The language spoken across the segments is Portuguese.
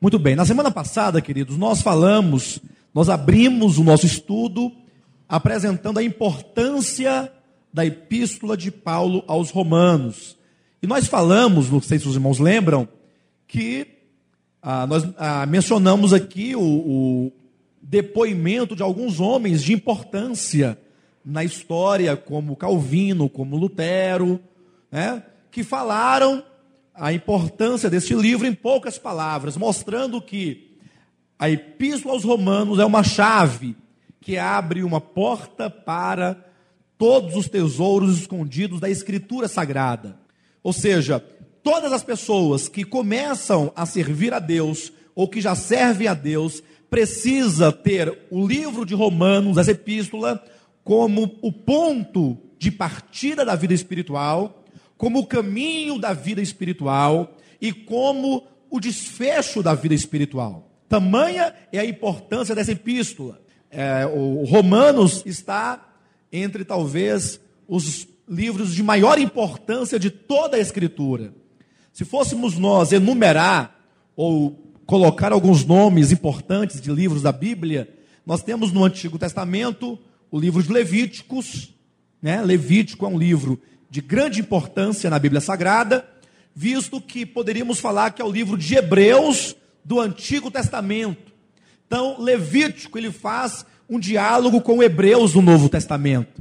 Muito bem, na semana passada, queridos, nós falamos, nós abrimos o nosso estudo apresentando a importância da epístola de Paulo aos Romanos. E nós falamos, não sei se os irmãos lembram, que ah, nós ah, mencionamos aqui o, o depoimento de alguns homens de importância na história, como Calvino, como Lutero, né, que falaram a importância deste livro em poucas palavras, mostrando que a Epístola aos Romanos é uma chave que abre uma porta para todos os tesouros escondidos da Escritura Sagrada. Ou seja, todas as pessoas que começam a servir a Deus ou que já servem a Deus precisa ter o livro de Romanos, essa epístola, como o ponto de partida da vida espiritual, como o caminho da vida espiritual e como o desfecho da vida espiritual. Tamanha é a importância dessa epístola. É, o Romanos está entre talvez os livros de maior importância de toda a Escritura. Se fôssemos nós enumerar ou colocar alguns nomes importantes de livros da Bíblia, nós temos no Antigo Testamento o livro de Levíticos, né? Levítico é um livro de grande importância na Bíblia Sagrada, visto que poderíamos falar que é o livro de Hebreus do Antigo Testamento. Então, Levítico ele faz um diálogo com Hebreus do Novo Testamento.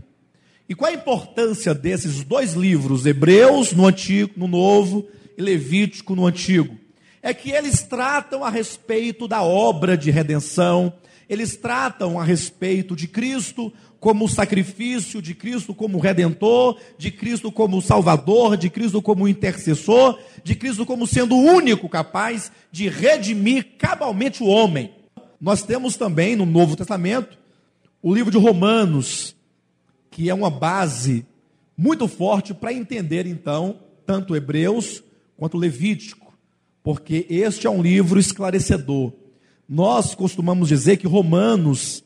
E qual a importância desses dois livros, Hebreus no Antigo, no Novo, e Levítico no Antigo? É que eles tratam a respeito da obra de redenção, eles tratam a respeito de Cristo como sacrifício, de Cristo como redentor, de Cristo como salvador, de Cristo como intercessor, de Cristo como sendo o único capaz de redimir cabalmente o homem. Nós temos também no Novo Testamento o livro de Romanos, que é uma base muito forte para entender então tanto Hebreus quanto Levítico, porque este é um livro esclarecedor. Nós costumamos dizer que Romanos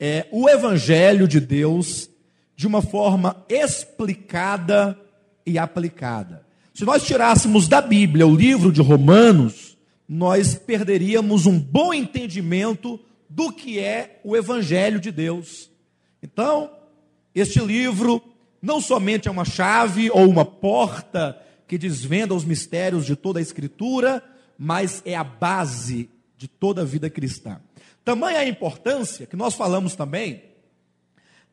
é o evangelho de Deus de uma forma explicada e aplicada. Se nós tirássemos da Bíblia o livro de Romanos, nós perderíamos um bom entendimento do que é o Evangelho de Deus. Então, este livro não somente é uma chave ou uma porta que desvenda os mistérios de toda a Escritura, mas é a base de toda a vida cristã. Tamanha a importância que nós falamos também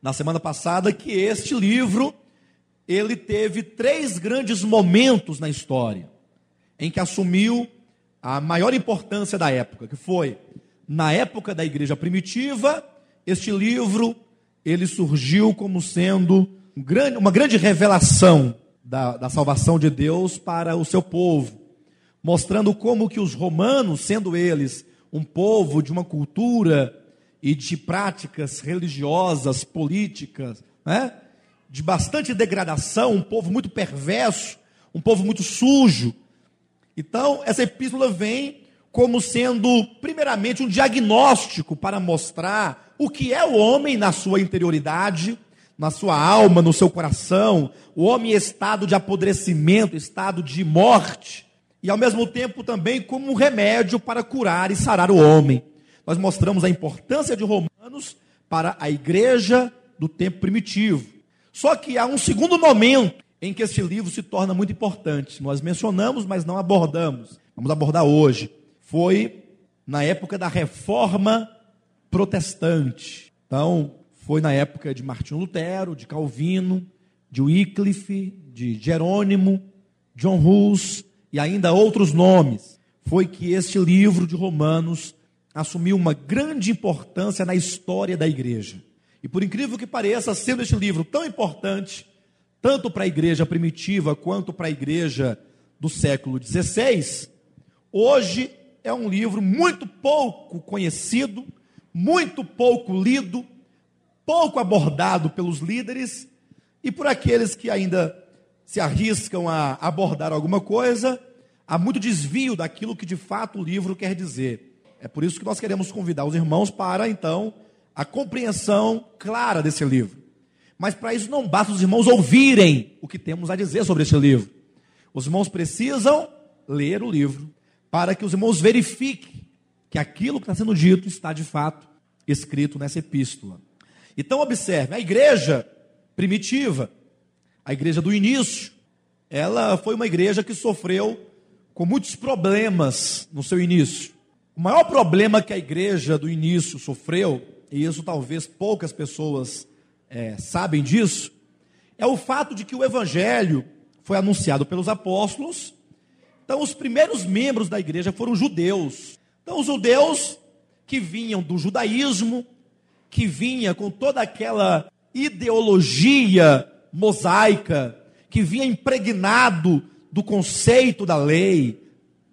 na semana passada que este livro ele teve três grandes momentos na história em que assumiu a maior importância da época, que foi na época da igreja primitiva, este livro ele surgiu como sendo um grande, uma grande revelação da, da salvação de Deus para o seu povo, mostrando como que os romanos, sendo eles um povo de uma cultura e de práticas religiosas, políticas, né? de bastante degradação, um povo muito perverso, um povo muito sujo. Então, essa epístola vem como sendo, primeiramente, um diagnóstico para mostrar o que é o homem na sua interioridade, na sua alma, no seu coração, o homem em estado de apodrecimento, estado de morte, e ao mesmo tempo também como um remédio para curar e sarar o homem. Nós mostramos a importância de Romanos para a igreja do tempo primitivo. Só que há um segundo momento em que este livro se torna muito importante. Nós mencionamos, mas não abordamos. Vamos abordar hoje foi na época da reforma protestante. Então, foi na época de Martinho Lutero, de Calvino, de Wycliffe, de Jerônimo, John Hus e ainda outros nomes. Foi que este livro de Romanos assumiu uma grande importância na história da igreja. E por incrível que pareça, sendo este livro tão importante, tanto para a igreja primitiva quanto para a igreja do século XVI, hoje é um livro muito pouco conhecido, muito pouco lido, pouco abordado pelos líderes e por aqueles que ainda se arriscam a abordar alguma coisa, há muito desvio daquilo que de fato o livro quer dizer. É por isso que nós queremos convidar os irmãos para, então, a compreensão clara desse livro. Mas para isso não basta os irmãos ouvirem o que temos a dizer sobre este livro. Os irmãos precisam ler o livro, para que os irmãos verifiquem que aquilo que está sendo dito está de fato escrito nessa epístola. Então, observe, a igreja primitiva, a igreja do início, ela foi uma igreja que sofreu com muitos problemas no seu início. O maior problema que a igreja do início sofreu, e isso talvez poucas pessoas é, sabem disso, é o fato de que o evangelho foi anunciado pelos apóstolos. Então, os primeiros membros da igreja foram judeus. Então, os judeus que vinham do judaísmo, que vinha com toda aquela ideologia mosaica, que vinha impregnado do conceito da lei,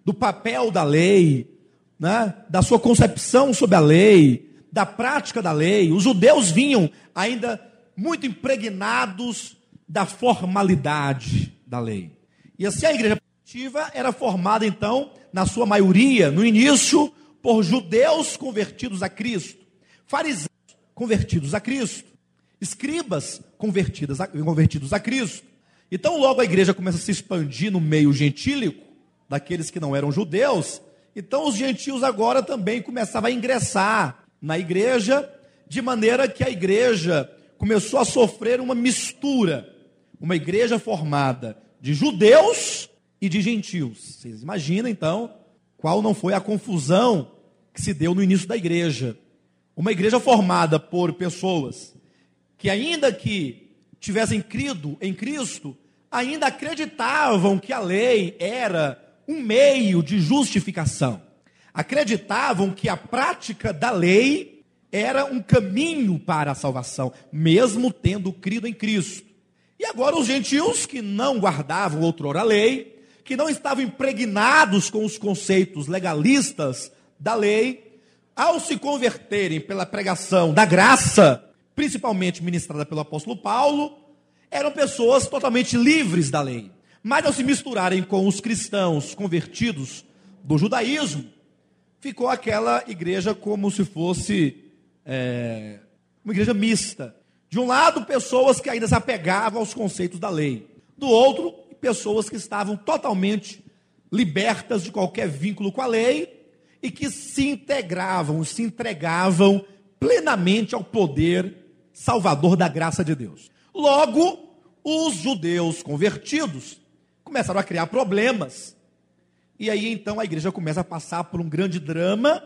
do papel da lei, né? da sua concepção sobre a lei, da prática da lei. Os judeus vinham ainda muito impregnados da formalidade da lei. E assim a igreja primitiva era formada, então, na sua maioria, no início, por judeus convertidos a Cristo, fariseus convertidos a Cristo, escribas convertidos a, convertidos a Cristo. Então, logo a igreja começa a se expandir no meio gentílico, daqueles que não eram judeus. Então, os gentios agora também começavam a ingressar na igreja, de maneira que a igreja começou a sofrer uma mistura. Uma igreja formada de judeus e de gentios. Vocês imaginam, então, qual não foi a confusão que se deu no início da igreja? Uma igreja formada por pessoas que, ainda que tivessem crido em Cristo, ainda acreditavam que a lei era um meio de justificação. Acreditavam que a prática da lei era um caminho para a salvação, mesmo tendo crido em Cristo. E agora os gentios que não guardavam outrora a lei, que não estavam impregnados com os conceitos legalistas da lei, ao se converterem pela pregação da graça, principalmente ministrada pelo apóstolo Paulo, eram pessoas totalmente livres da lei. Mas ao se misturarem com os cristãos convertidos do judaísmo, ficou aquela igreja como se fosse é, uma igreja mista. De um lado, pessoas que ainda se apegavam aos conceitos da lei. Do outro, pessoas que estavam totalmente libertas de qualquer vínculo com a lei e que se integravam, se entregavam plenamente ao poder salvador da graça de Deus. Logo, os judeus convertidos começaram a criar problemas. E aí então a igreja começa a passar por um grande drama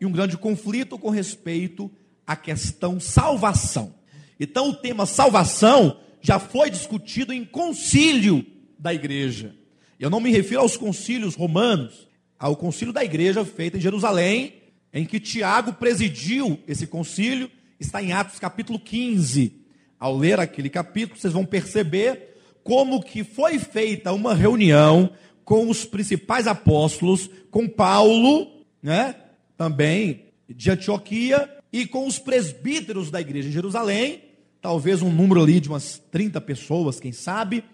e um grande conflito com respeito à questão salvação. Então o tema salvação já foi discutido em concílio da igreja. Eu não me refiro aos concílios romanos, ao concílio da igreja feito em Jerusalém, em que Tiago presidiu esse concílio, está em Atos capítulo 15. Ao ler aquele capítulo, vocês vão perceber como que foi feita uma reunião com os principais apóstolos, com Paulo, né? Também de Antioquia e com os presbíteros da igreja em Jerusalém, talvez um número ali de umas 30 pessoas, quem sabe,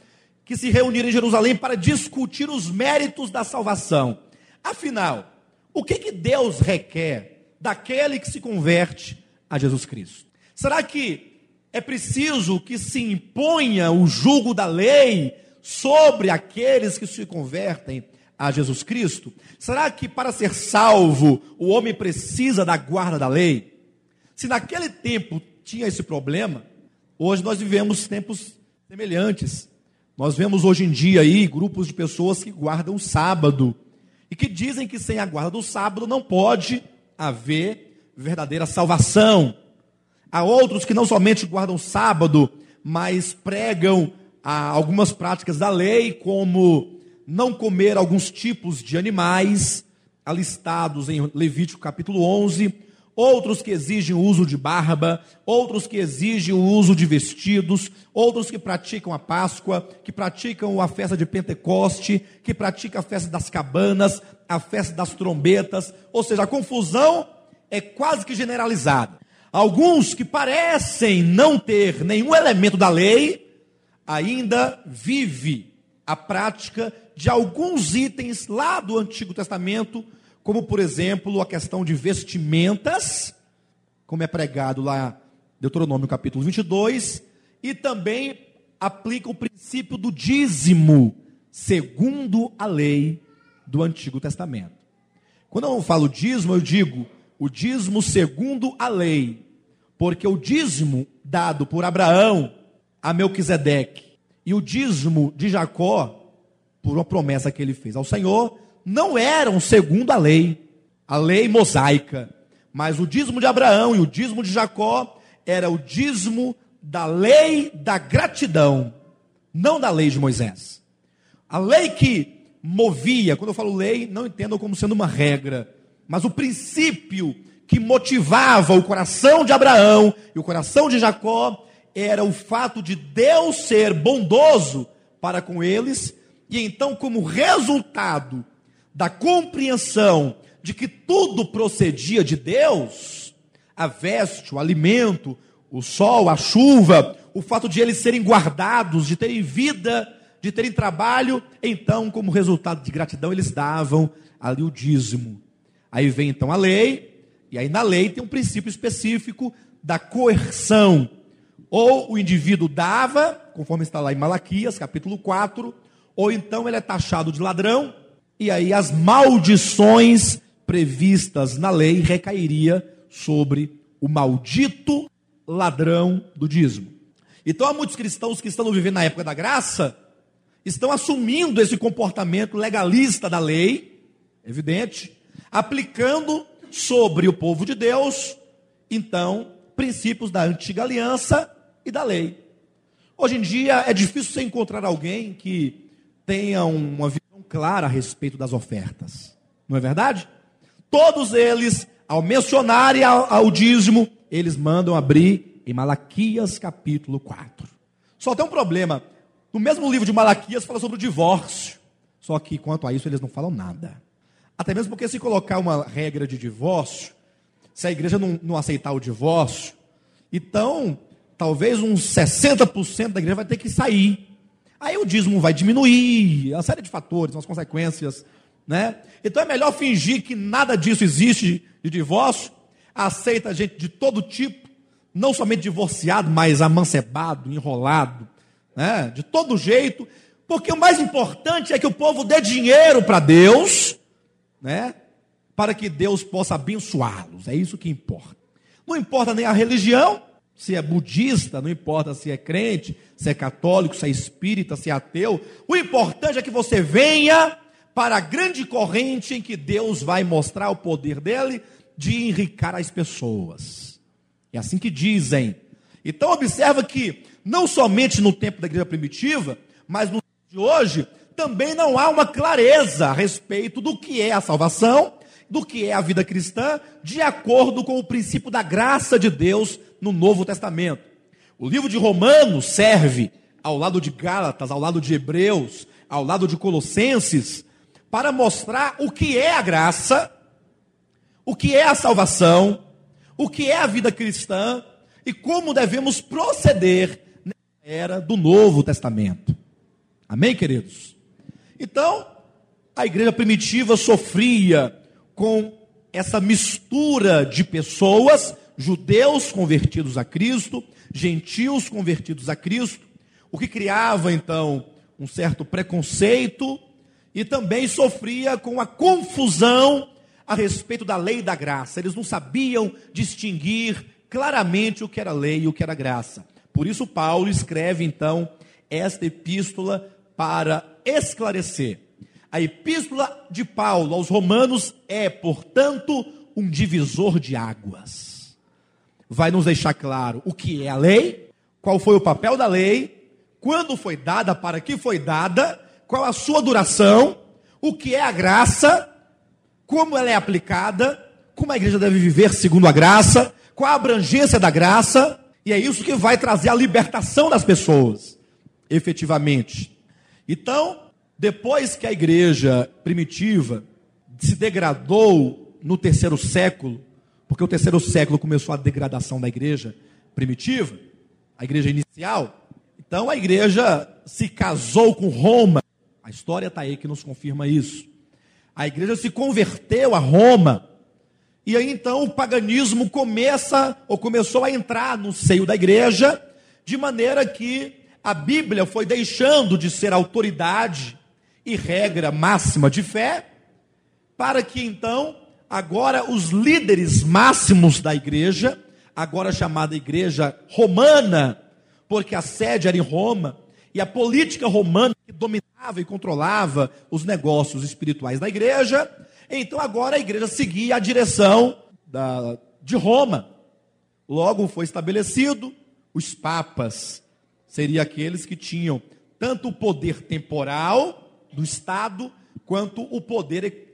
que se reuniram em Jerusalém para discutir os méritos da salvação. Afinal, o que, que Deus requer daquele que se converte a Jesus Cristo? Será que é preciso que se imponha o jugo da lei sobre aqueles que se convertem a Jesus Cristo? Será que para ser salvo o homem precisa da guarda da lei? Se naquele tempo tinha esse problema, hoje nós vivemos tempos semelhantes. Nós vemos hoje em dia aí grupos de pessoas que guardam o sábado e que dizem que sem a guarda do sábado não pode haver verdadeira salvação. Há outros que não somente guardam sábado, mas pregam ah, algumas práticas da lei, como não comer alguns tipos de animais, alistados em Levítico capítulo 11, outros que exigem o uso de barba, outros que exigem o uso de vestidos, outros que praticam a Páscoa, que praticam a festa de Pentecoste, que praticam a festa das cabanas, a festa das trombetas, ou seja, a confusão é quase que generalizada. Alguns que parecem não ter nenhum elemento da lei, ainda vive a prática de alguns itens lá do Antigo Testamento, como por exemplo a questão de vestimentas, como é pregado lá Deuteronômio capítulo 22, e também aplica o princípio do dízimo, segundo a lei do Antigo Testamento. Quando eu falo dízimo, eu digo o dízimo segundo a lei, porque o dízimo dado por Abraão a Melquisedeque e o dízimo de Jacó, por uma promessa que ele fez ao Senhor, não eram segundo a lei, a lei mosaica, mas o dízimo de Abraão e o dízimo de Jacó era o dízimo da lei da gratidão, não da lei de Moisés. A lei que movia, quando eu falo lei, não entendam como sendo uma regra, mas o princípio que motivava o coração de Abraão e o coração de Jacó era o fato de Deus ser bondoso para com eles, e então, como resultado da compreensão de que tudo procedia de Deus, a veste, o alimento, o sol, a chuva, o fato de eles serem guardados, de terem vida, de terem trabalho, então, como resultado de gratidão, eles davam ali o dízimo. Aí vem então a lei, e aí na lei tem um princípio específico da coerção. Ou o indivíduo dava, conforme está lá em Malaquias, capítulo 4, ou então ele é taxado de ladrão, e aí as maldições previstas na lei recairia sobre o maldito ladrão do dízimo. Então há muitos cristãos que estão vivendo na época da graça, estão assumindo esse comportamento legalista da lei, evidente, aplicando sobre o povo de Deus, então, princípios da antiga aliança e da lei. Hoje em dia é difícil você encontrar alguém que tenha uma visão clara a respeito das ofertas. Não é verdade? Todos eles, ao mencionarem ao, dízimo, eles mandam abrir em Malaquias capítulo 4. Só tem um problema. No mesmo livro de Malaquias fala sobre o divórcio. Só que quanto a isso eles não falam nada. Até mesmo porque se colocar uma regra de divórcio, se a igreja não, não aceitar o divórcio, então talvez uns 60% da igreja vai ter que sair. Aí o dízimo vai diminuir, uma série de fatores, umas consequências, né? Então é melhor fingir que nada disso existe de divórcio, aceita gente de todo tipo, não somente divorciado, mas amancebado, enrolado, né? De todo jeito, porque o mais importante é que o povo dê dinheiro para Deus né? Para que Deus possa abençoá-los. É isso que importa. Não importa nem a religião, se é budista, não importa se é crente, se é católico, se é espírita, se é ateu. O importante é que você venha para a grande corrente em que Deus vai mostrar o poder dele de enricar as pessoas. É assim que dizem. Então observa que não somente no tempo da igreja primitiva, mas no de hoje, também não há uma clareza a respeito do que é a salvação, do que é a vida cristã, de acordo com o princípio da graça de Deus no Novo Testamento. O livro de Romanos serve ao lado de Gálatas, ao lado de Hebreus, ao lado de Colossenses, para mostrar o que é a graça, o que é a salvação, o que é a vida cristã e como devemos proceder na era do Novo Testamento. Amém, queridos? Então, a igreja primitiva sofria com essa mistura de pessoas, judeus convertidos a Cristo, gentios convertidos a Cristo, o que criava então um certo preconceito e também sofria com a confusão a respeito da lei e da graça. Eles não sabiam distinguir claramente o que era lei e o que era graça. Por isso, Paulo escreve então esta epístola para esclarecer. A epístola de Paulo aos Romanos é, portanto, um divisor de águas. Vai nos deixar claro o que é a lei, qual foi o papel da lei, quando foi dada, para que foi dada, qual a sua duração, o que é a graça, como ela é aplicada, como a igreja deve viver segundo a graça, qual a abrangência da graça, e é isso que vai trazer a libertação das pessoas, efetivamente. Então, depois que a igreja primitiva se degradou no terceiro século, porque o terceiro século começou a degradação da igreja primitiva, a igreja inicial, então a igreja se casou com Roma. A história está aí que nos confirma isso. A igreja se converteu a Roma. E aí então o paganismo começa ou começou a entrar no seio da igreja, de maneira que a Bíblia foi deixando de ser autoridade e regra máxima de fé para que então, agora os líderes máximos da igreja, agora chamada igreja romana, porque a sede era em Roma, e a política romana que dominava e controlava os negócios espirituais da igreja, então agora a igreja seguia a direção da, de Roma. Logo foi estabelecido os papas, seriam aqueles que tinham tanto o poder temporal do Estado, quanto o poder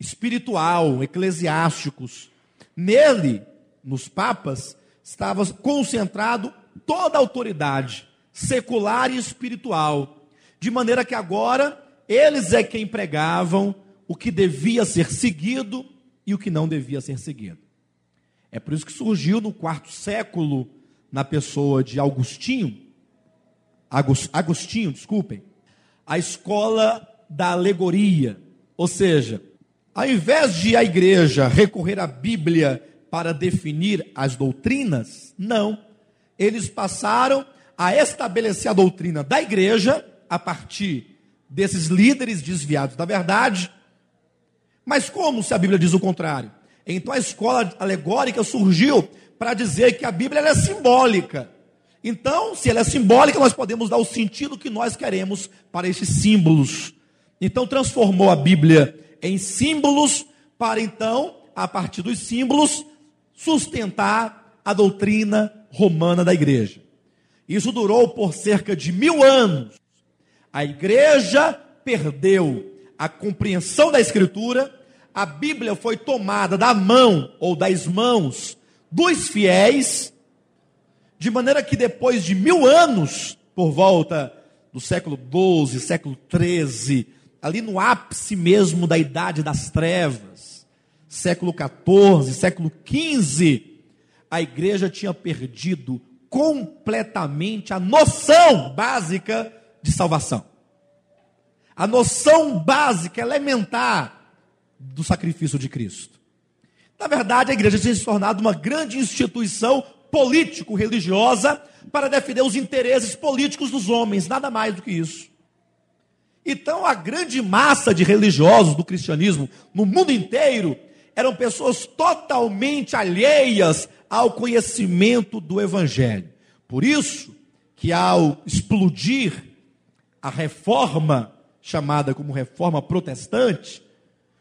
espiritual, eclesiásticos. Nele, nos papas, estava concentrado toda a autoridade secular e espiritual, de maneira que agora eles é quem pregavam o que devia ser seguido e o que não devia ser seguido. É por isso que surgiu no quarto século, na pessoa de Augustinho, Agostinho, desculpem, a escola da alegoria, ou seja, ao invés de a igreja recorrer à Bíblia para definir as doutrinas, não, eles passaram a estabelecer a doutrina da igreja a partir desses líderes desviados da verdade. Mas como se a Bíblia diz o contrário? Então a escola alegórica surgiu para dizer que a Bíblia é simbólica. Então, se ela é simbólica, nós podemos dar o sentido que nós queremos para esses símbolos. Então transformou a Bíblia em símbolos para então, a partir dos símbolos, sustentar a doutrina romana da igreja. Isso durou por cerca de mil anos. A igreja perdeu a compreensão da Escritura, a Bíblia foi tomada da mão ou das mãos dos fiéis, de maneira que depois de mil anos, por volta do século XII, século XIII, ali no ápice mesmo da idade das trevas, século XIV, século XV, a igreja tinha perdido completamente a noção básica de salvação. A noção básica, elementar do sacrifício de Cristo. Na verdade, a igreja tinha se tornado uma grande instituição político-religiosa para defender os interesses políticos dos homens, nada mais do que isso. Então, a grande massa de religiosos do cristianismo no mundo inteiro eram pessoas totalmente alheias ao conhecimento do Evangelho. Por isso que ao explodir a reforma, chamada como reforma protestante,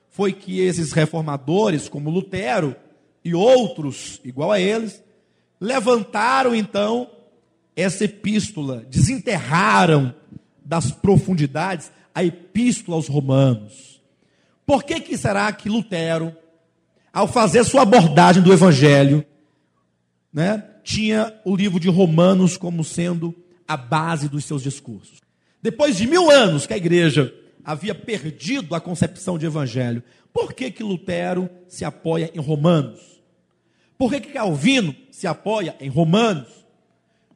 foi que esses reformadores, como Lutero e outros igual a eles, levantaram então essa epístola, desenterraram das profundidades a epístola aos romanos. Por que que será que Lutero, ao fazer sua abordagem do evangelho, né, tinha o livro de Romanos como sendo a base dos seus discursos. Depois de mil anos que a igreja havia perdido a concepção de evangelho, por que, que Lutero se apoia em Romanos? Por que, que Calvino se apoia em Romanos?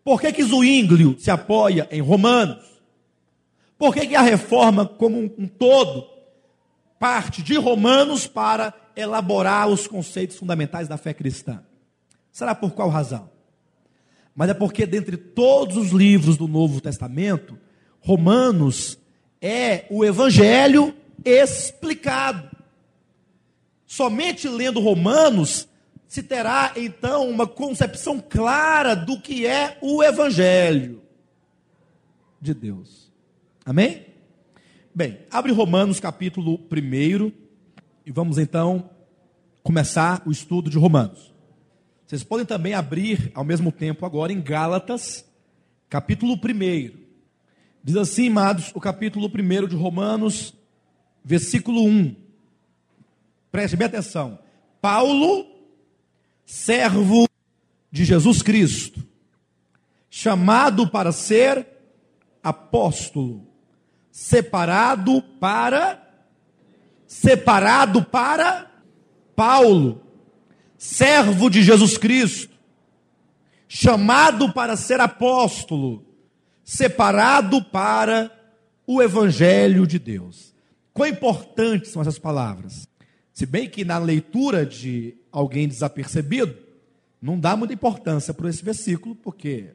Por que, que Zwinglio se apoia em Romanos? Por que, que a reforma como um, um todo parte de Romanos para elaborar os conceitos fundamentais da fé cristã? Será por qual razão? Mas é porque, dentre todos os livros do Novo Testamento, Romanos é o Evangelho explicado. Somente lendo Romanos se terá então uma concepção clara do que é o Evangelho de Deus. Amém? Bem, abre Romanos capítulo 1 e vamos então começar o estudo de Romanos. Vocês podem também abrir ao mesmo tempo agora em Gálatas, capítulo 1. Diz assim, amados, o capítulo 1 de Romanos, versículo 1. Preste bem atenção. Paulo, servo de Jesus Cristo, chamado para ser apóstolo, separado para separado para Paulo servo de Jesus Cristo, chamado para ser apóstolo, separado para o Evangelho de Deus. Quão importantes são essas palavras? Se bem que na leitura de alguém desapercebido, não dá muita importância para esse versículo, porque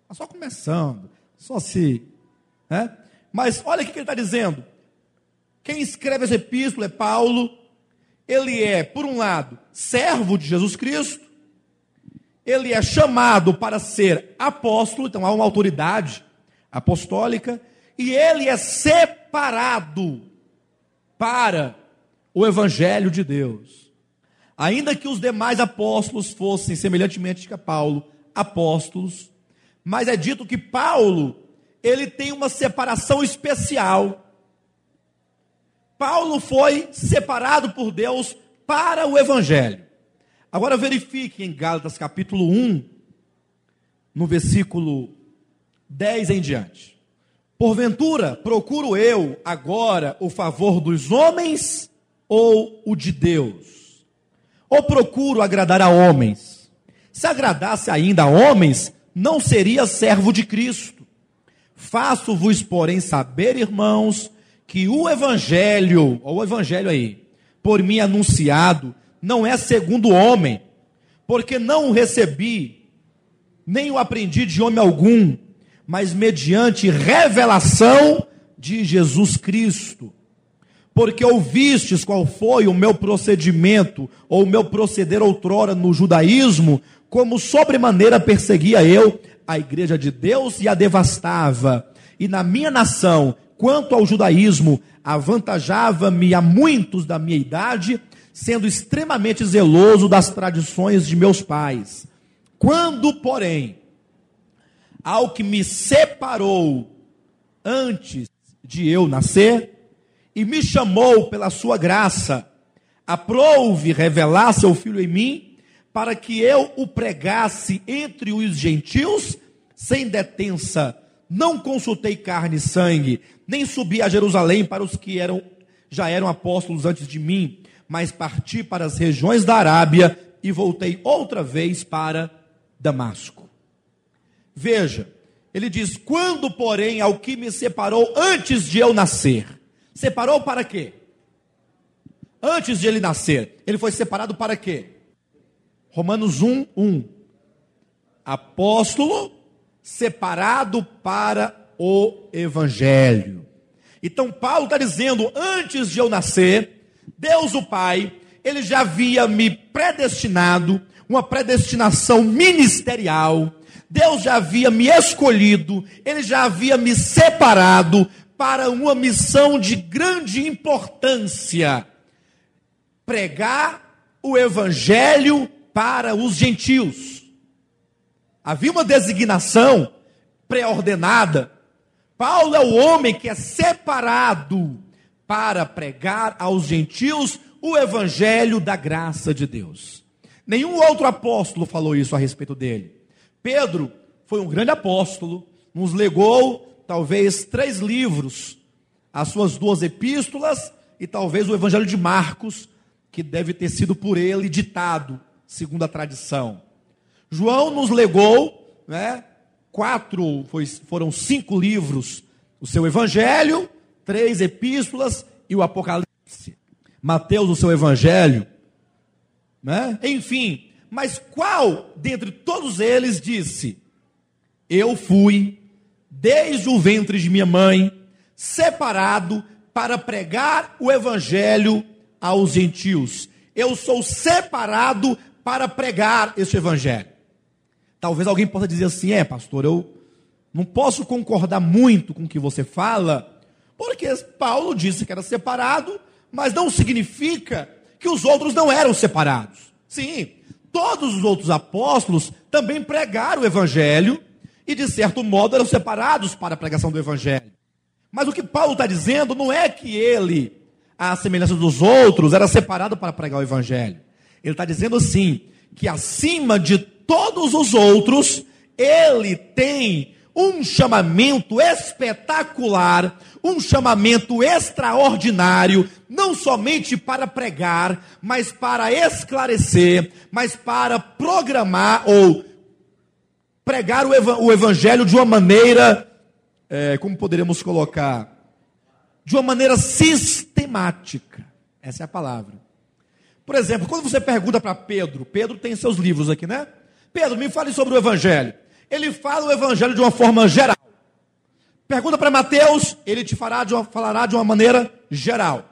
está só começando, só se. Né? Mas olha o que ele está dizendo. Quem escreve essa epístola é Paulo, ele é, por um lado, servo de Jesus Cristo, ele é chamado para ser apóstolo, então há uma autoridade apostólica, e ele é separado para o evangelho de Deus. Ainda que os demais apóstolos fossem, semelhantemente a Paulo, apóstolos, mas é dito que Paulo, ele tem uma separação especial. Paulo foi separado por Deus para o evangelho. Agora verifique em Gálatas capítulo 1, no versículo 10 em diante. Porventura, procuro eu agora o favor dos homens ou o de Deus? Ou procuro agradar a homens? Se agradasse ainda a homens, não seria servo de Cristo. Faço-vos, porém, saber, irmãos, que o evangelho, o evangelho aí, por mim anunciado, não é segundo homem, porque não o recebi, nem o aprendi de homem algum, mas mediante revelação de Jesus Cristo. Porque ouvistes qual foi o meu procedimento, ou o meu proceder outrora no judaísmo, como sobremaneira perseguia eu a igreja de Deus e a devastava. E na minha nação, quanto ao judaísmo, avantajava-me a muitos da minha idade, sendo extremamente zeloso das tradições de meus pais. Quando, porém, ao que me separou antes de eu nascer, e me chamou pela sua graça, aprouve revelar seu filho em mim, para que eu o pregasse entre os gentios, sem detença. Não consultei carne e sangue, nem subi a Jerusalém para os que eram já eram apóstolos antes de mim, mas parti para as regiões da Arábia e voltei outra vez para Damasco. Veja, ele diz: Quando, porém, ao que me separou antes de eu nascer, separou para quê? Antes de ele nascer, ele foi separado para quê? Romanos 1, 1. Apóstolo separado para o Evangelho. Então, Paulo está dizendo: antes de eu nascer, Deus o Pai, ele já havia me predestinado, uma predestinação ministerial. Deus já havia me escolhido, ele já havia me separado para uma missão de grande importância: pregar o evangelho para os gentios. Havia uma designação pré-ordenada. Paulo é o homem que é separado para pregar aos gentios o evangelho da graça de Deus. Nenhum outro apóstolo falou isso a respeito dele. Pedro foi um grande apóstolo, nos legou talvez três livros, as suas duas epístolas e talvez o evangelho de Marcos, que deve ter sido por ele ditado, segundo a tradição. João nos legou, né, quatro, foi, foram cinco livros, o seu evangelho, três epístolas e o Apocalipse. Mateus, o seu evangelho, né? Enfim, mas qual dentre todos eles disse: Eu fui desde o ventre de minha mãe separado para pregar o evangelho aos gentios. Eu sou separado para pregar este evangelho. Talvez alguém possa dizer assim: é, pastor, eu não posso concordar muito com o que você fala, porque Paulo disse que era separado, mas não significa que os outros não eram separados. Sim, todos os outros apóstolos também pregaram o evangelho e, de certo modo, eram separados para a pregação do evangelho. Mas o que Paulo está dizendo não é que ele, à semelhança dos outros, era separado para pregar o evangelho. Ele está dizendo assim: que acima de todos os outros, ele tem um chamamento espetacular, um chamamento extraordinário, não somente para pregar, mas para esclarecer, mas para programar ou pregar o, evangelho de uma maneira, é, como poderíamos colocar, de uma maneira sistemática. Essa é a palavra. Por exemplo, quando você pergunta para Pedro, Pedro tem seus livros aqui, né? Pedro, me fale sobre o evangelho ele fala o evangelho de uma forma geral. Pergunta para Mateus, ele te fará de uma, falará de uma maneira geral.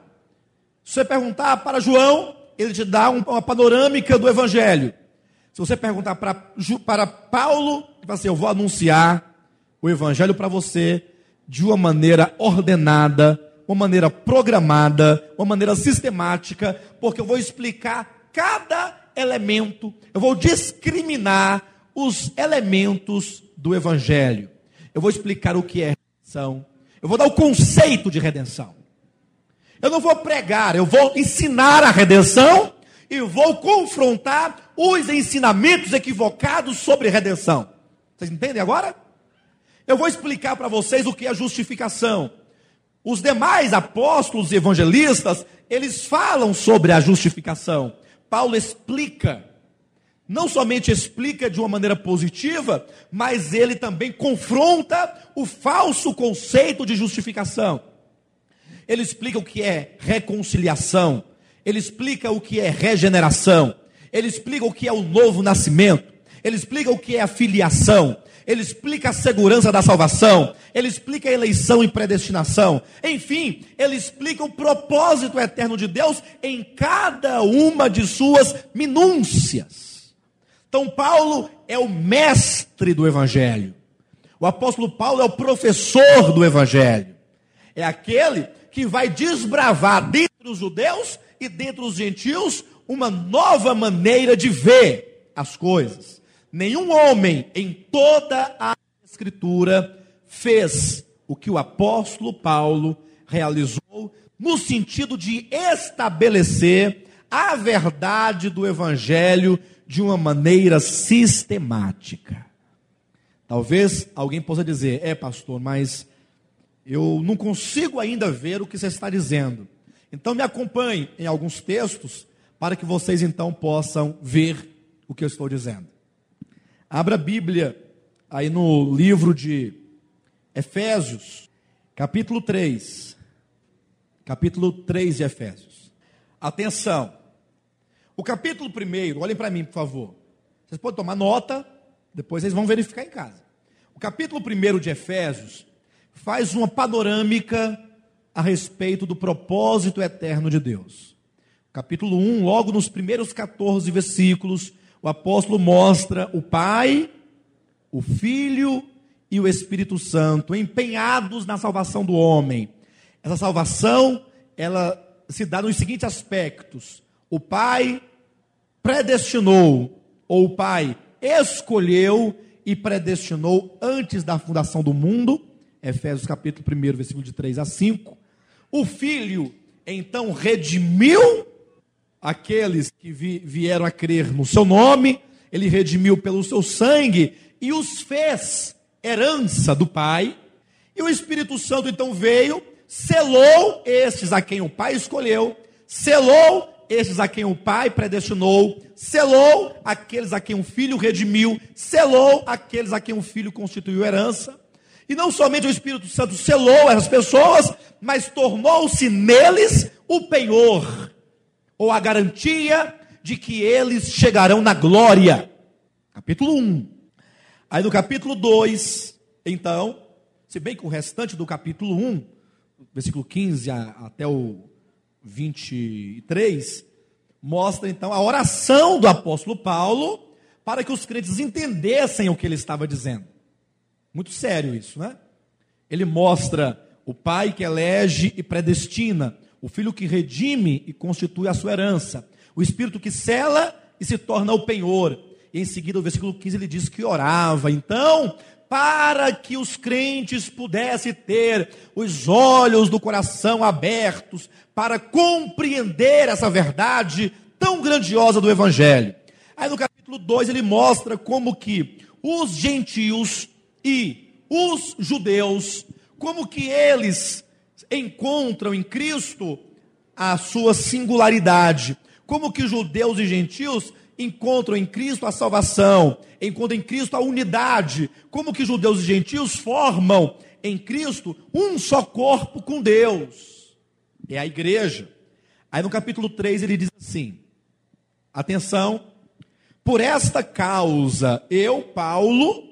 Se você perguntar para João, ele te dá uma panorâmica do evangelho. Se você perguntar para, para Paulo, ele fala assim: Eu vou anunciar o evangelho para você de uma maneira ordenada, uma maneira programada, uma maneira sistemática, porque eu vou explicar cada elemento, eu vou discriminar os elementos do evangelho. Eu vou explicar o que é redenção. Eu vou dar o conceito de redenção. Eu não vou pregar, eu vou ensinar a redenção e vou confrontar os ensinamentos equivocados sobre redenção. Vocês entendem agora? Eu vou explicar para vocês o que é justificação. Os demais apóstolos e evangelistas, eles falam sobre a justificação. Paulo explica. Não somente explica de uma maneira positiva, mas ele também confronta o falso conceito de justificação. Ele explica o que é reconciliação, ele explica o que é regeneração, ele explica o que é o novo nascimento, ele explica o que é a filiação, ele explica a segurança da salvação, ele explica a eleição e predestinação, enfim, ele explica o propósito eterno de Deus em cada uma de suas minúcias. Então, Paulo é o mestre do Evangelho, o apóstolo Paulo é o professor do Evangelho, é aquele que vai desbravar dentre os judeus e dentre os gentios uma nova maneira de ver as coisas. Nenhum homem em toda a Escritura fez o que o apóstolo Paulo realizou no sentido de estabelecer a verdade do Evangelho de uma maneira sistemática. Talvez alguém possa dizer, é pastor, mas eu não consigo ainda ver o que você está dizendo. Então me acompanhe em alguns textos para que vocês então possam ver o que eu estou dizendo. Abra a Bíblia aí no livro de Efésios, capítulo 3. Capítulo 3 de Efésios. Atenção. O capítulo 1, olhem para mim, por favor. Vocês podem tomar nota, depois vocês vão verificar em casa. O capítulo 1 de Efésios faz uma panorâmica a respeito do propósito eterno de Deus. Capítulo 1, logo nos primeiros 14 versículos, o apóstolo mostra o Pai, o Filho e o Espírito Santo empenhados na salvação do homem. Essa salvação, ela se dá nos seguintes aspectos: o Pai predestinou, ou o Pai escolheu e predestinou antes da fundação do mundo, Efésios capítulo 1, versículo de 3 a 5. O Filho, então, redimiu aqueles que vi, vieram a crer no seu nome, ele redimiu pelo seu sangue e os fez herança do Pai. E o Espírito Santo então veio, selou estes a quem o Pai escolheu, selou estes a quem o Pai predestinou, selou aqueles a quem o Filho redimiu, selou aqueles a quem o Filho constituiu herança. E não somente o Espírito Santo selou essas pessoas, mas tornou-se neles o penhor, ou a garantia de que eles chegarão na glória. Capítulo 1. Aí no capítulo 2, então, se bem que o restante do capítulo 1, versículo 15 a, até o 23, mostra então a oração do apóstolo Paulo para que os crentes entendessem o que ele estava dizendo. Muito sério isso, né? Ele mostra o pai que elege e predestina, o filho que redime e constitui a sua herança, o espírito que cela e se torna o penhor. E em seguida, o versículo 15, ele diz que orava. Então, para que os crentes pudessem ter os olhos do coração abertos para compreender essa verdade tão grandiosa do Evangelho. Aí no capítulo 2 ele mostra como que os gentios e os judeus, como que eles encontram em Cristo a sua singularidade, como que judeus e gentios encontram em Cristo a salvação, encontram em Cristo a unidade, como que judeus e gentios formam em Cristo um só corpo com Deus. É a igreja. Aí no capítulo 3 ele diz assim: Atenção, por esta causa eu, Paulo,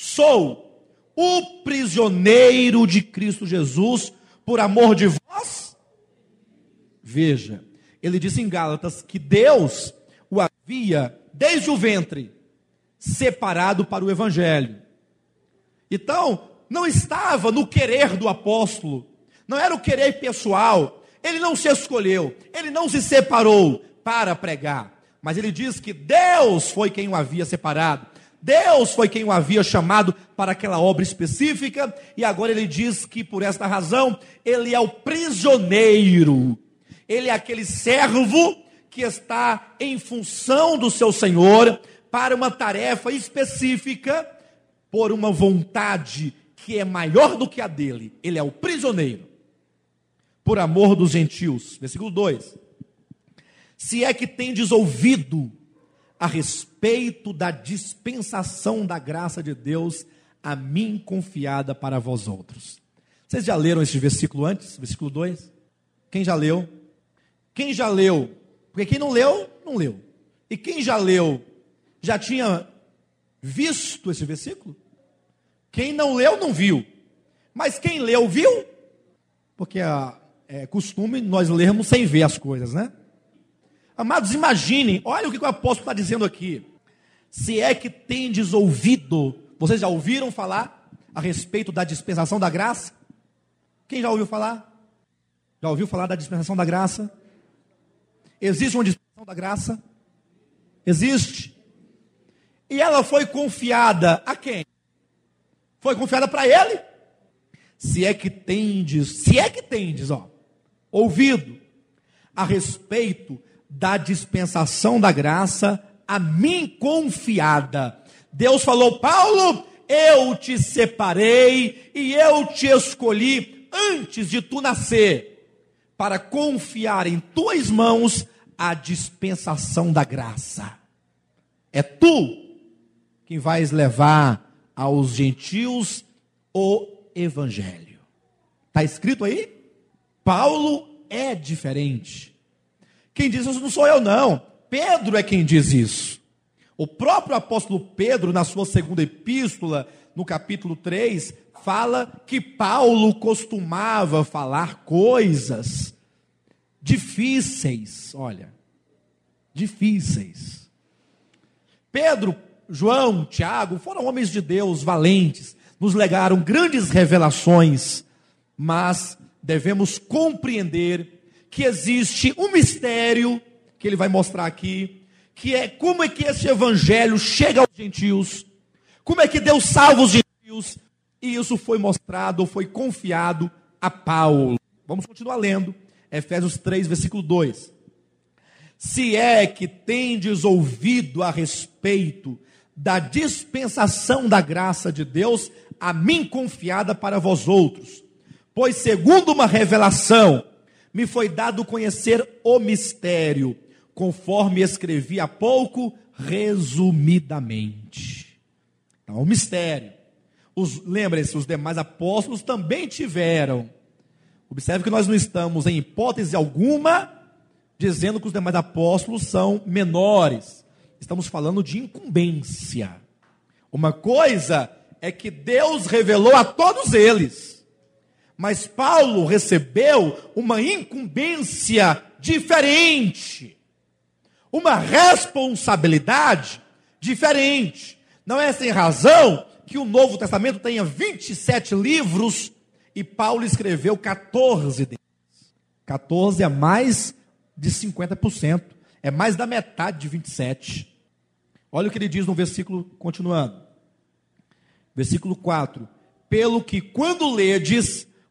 Sou o prisioneiro de Cristo Jesus por amor de vós. Veja, ele disse em Gálatas que Deus o havia, desde o ventre, separado para o evangelho. Então, não estava no querer do apóstolo, não era o querer pessoal, ele não se escolheu, ele não se separou para pregar, mas ele diz que Deus foi quem o havia separado. Deus foi quem o havia chamado para aquela obra específica, e agora ele diz que por esta razão ele é o prisioneiro, ele é aquele servo que está em função do seu Senhor para uma tarefa específica, por uma vontade que é maior do que a dele. Ele é o prisioneiro, por amor dos gentios. Versículo 2: Se é que tendes ouvido a respeito da dispensação da graça de Deus a mim confiada para vós outros. Vocês já leram esse versículo antes? Versículo 2? Quem já leu? Quem já leu? Porque quem não leu, não leu. E quem já leu, já tinha visto esse versículo? Quem não leu, não viu. Mas quem leu, viu? Porque é, é costume nós lermos sem ver as coisas, né? Amados, imaginem, olha o que o apóstolo está dizendo aqui. Se é que tendes ouvido, vocês já ouviram falar a respeito da dispensação da graça? Quem já ouviu falar? Já ouviu falar da dispensação da graça? Existe uma dispensação da graça? Existe. E ela foi confiada a quem? Foi confiada para ele? Se é que tendes, se é que tendes, ó, ouvido a respeito da dispensação da graça a mim confiada. Deus falou: Paulo, eu te separei e eu te escolhi antes de tu nascer, para confiar em tuas mãos a dispensação da graça. É tu quem vais levar aos gentios o evangelho. Está escrito aí? Paulo é diferente. Quem diz isso não sou eu, não. Pedro é quem diz isso. O próprio apóstolo Pedro, na sua segunda epístola, no capítulo 3, fala que Paulo costumava falar coisas difíceis. Olha, difíceis. Pedro, João, Tiago foram homens de Deus valentes, nos legaram grandes revelações, mas devemos compreender que existe um mistério que ele vai mostrar aqui, que é como é que esse evangelho chega aos gentios, como é que Deus salva os gentios, e isso foi mostrado, foi confiado a Paulo. Vamos continuar lendo, Efésios 3, versículo 2. Se é que tendes ouvido a respeito da dispensação da graça de Deus, a mim confiada para vós outros, pois segundo uma revelação, me foi dado conhecer o mistério, conforme escrevi há pouco, resumidamente. Então, o mistério. Lembrem-se, os demais apóstolos também tiveram. Observe que nós não estamos, em hipótese alguma, dizendo que os demais apóstolos são menores. Estamos falando de incumbência. Uma coisa é que Deus revelou a todos eles. Mas Paulo recebeu uma incumbência diferente, uma responsabilidade diferente. Não é sem razão que o Novo Testamento tenha 27 livros e Paulo escreveu 14 deles. 14 é mais de 50%, é mais da metade de 27. Olha o que ele diz no versículo, continuando. Versículo 4: Pelo que quando ledes,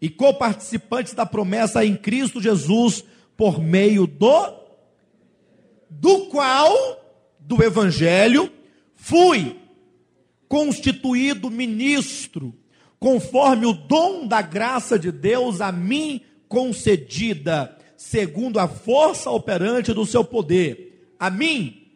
e coparticipantes da promessa em Cristo Jesus por meio do do qual do evangelho fui constituído ministro conforme o dom da graça de Deus a mim concedida, segundo a força operante do seu poder. A mim,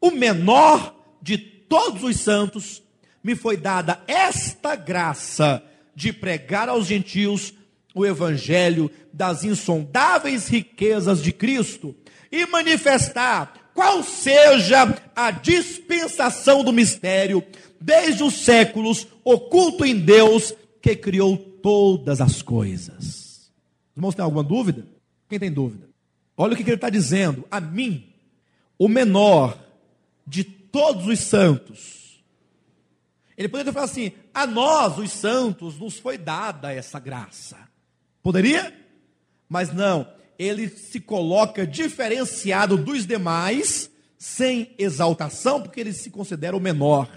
o menor de todos os santos, me foi dada esta graça de pregar aos gentios o evangelho das insondáveis riquezas de Cristo e manifestar qual seja a dispensação do mistério desde os séculos oculto em Deus que criou todas as coisas. Os irmãos têm alguma dúvida? Quem tem dúvida? Olha o que ele está dizendo. A mim, o menor de todos os santos. Ele poderia falar assim: a nós, os santos, nos foi dada essa graça. Poderia? Mas não. Ele se coloca diferenciado dos demais, sem exaltação, porque ele se considera o menor,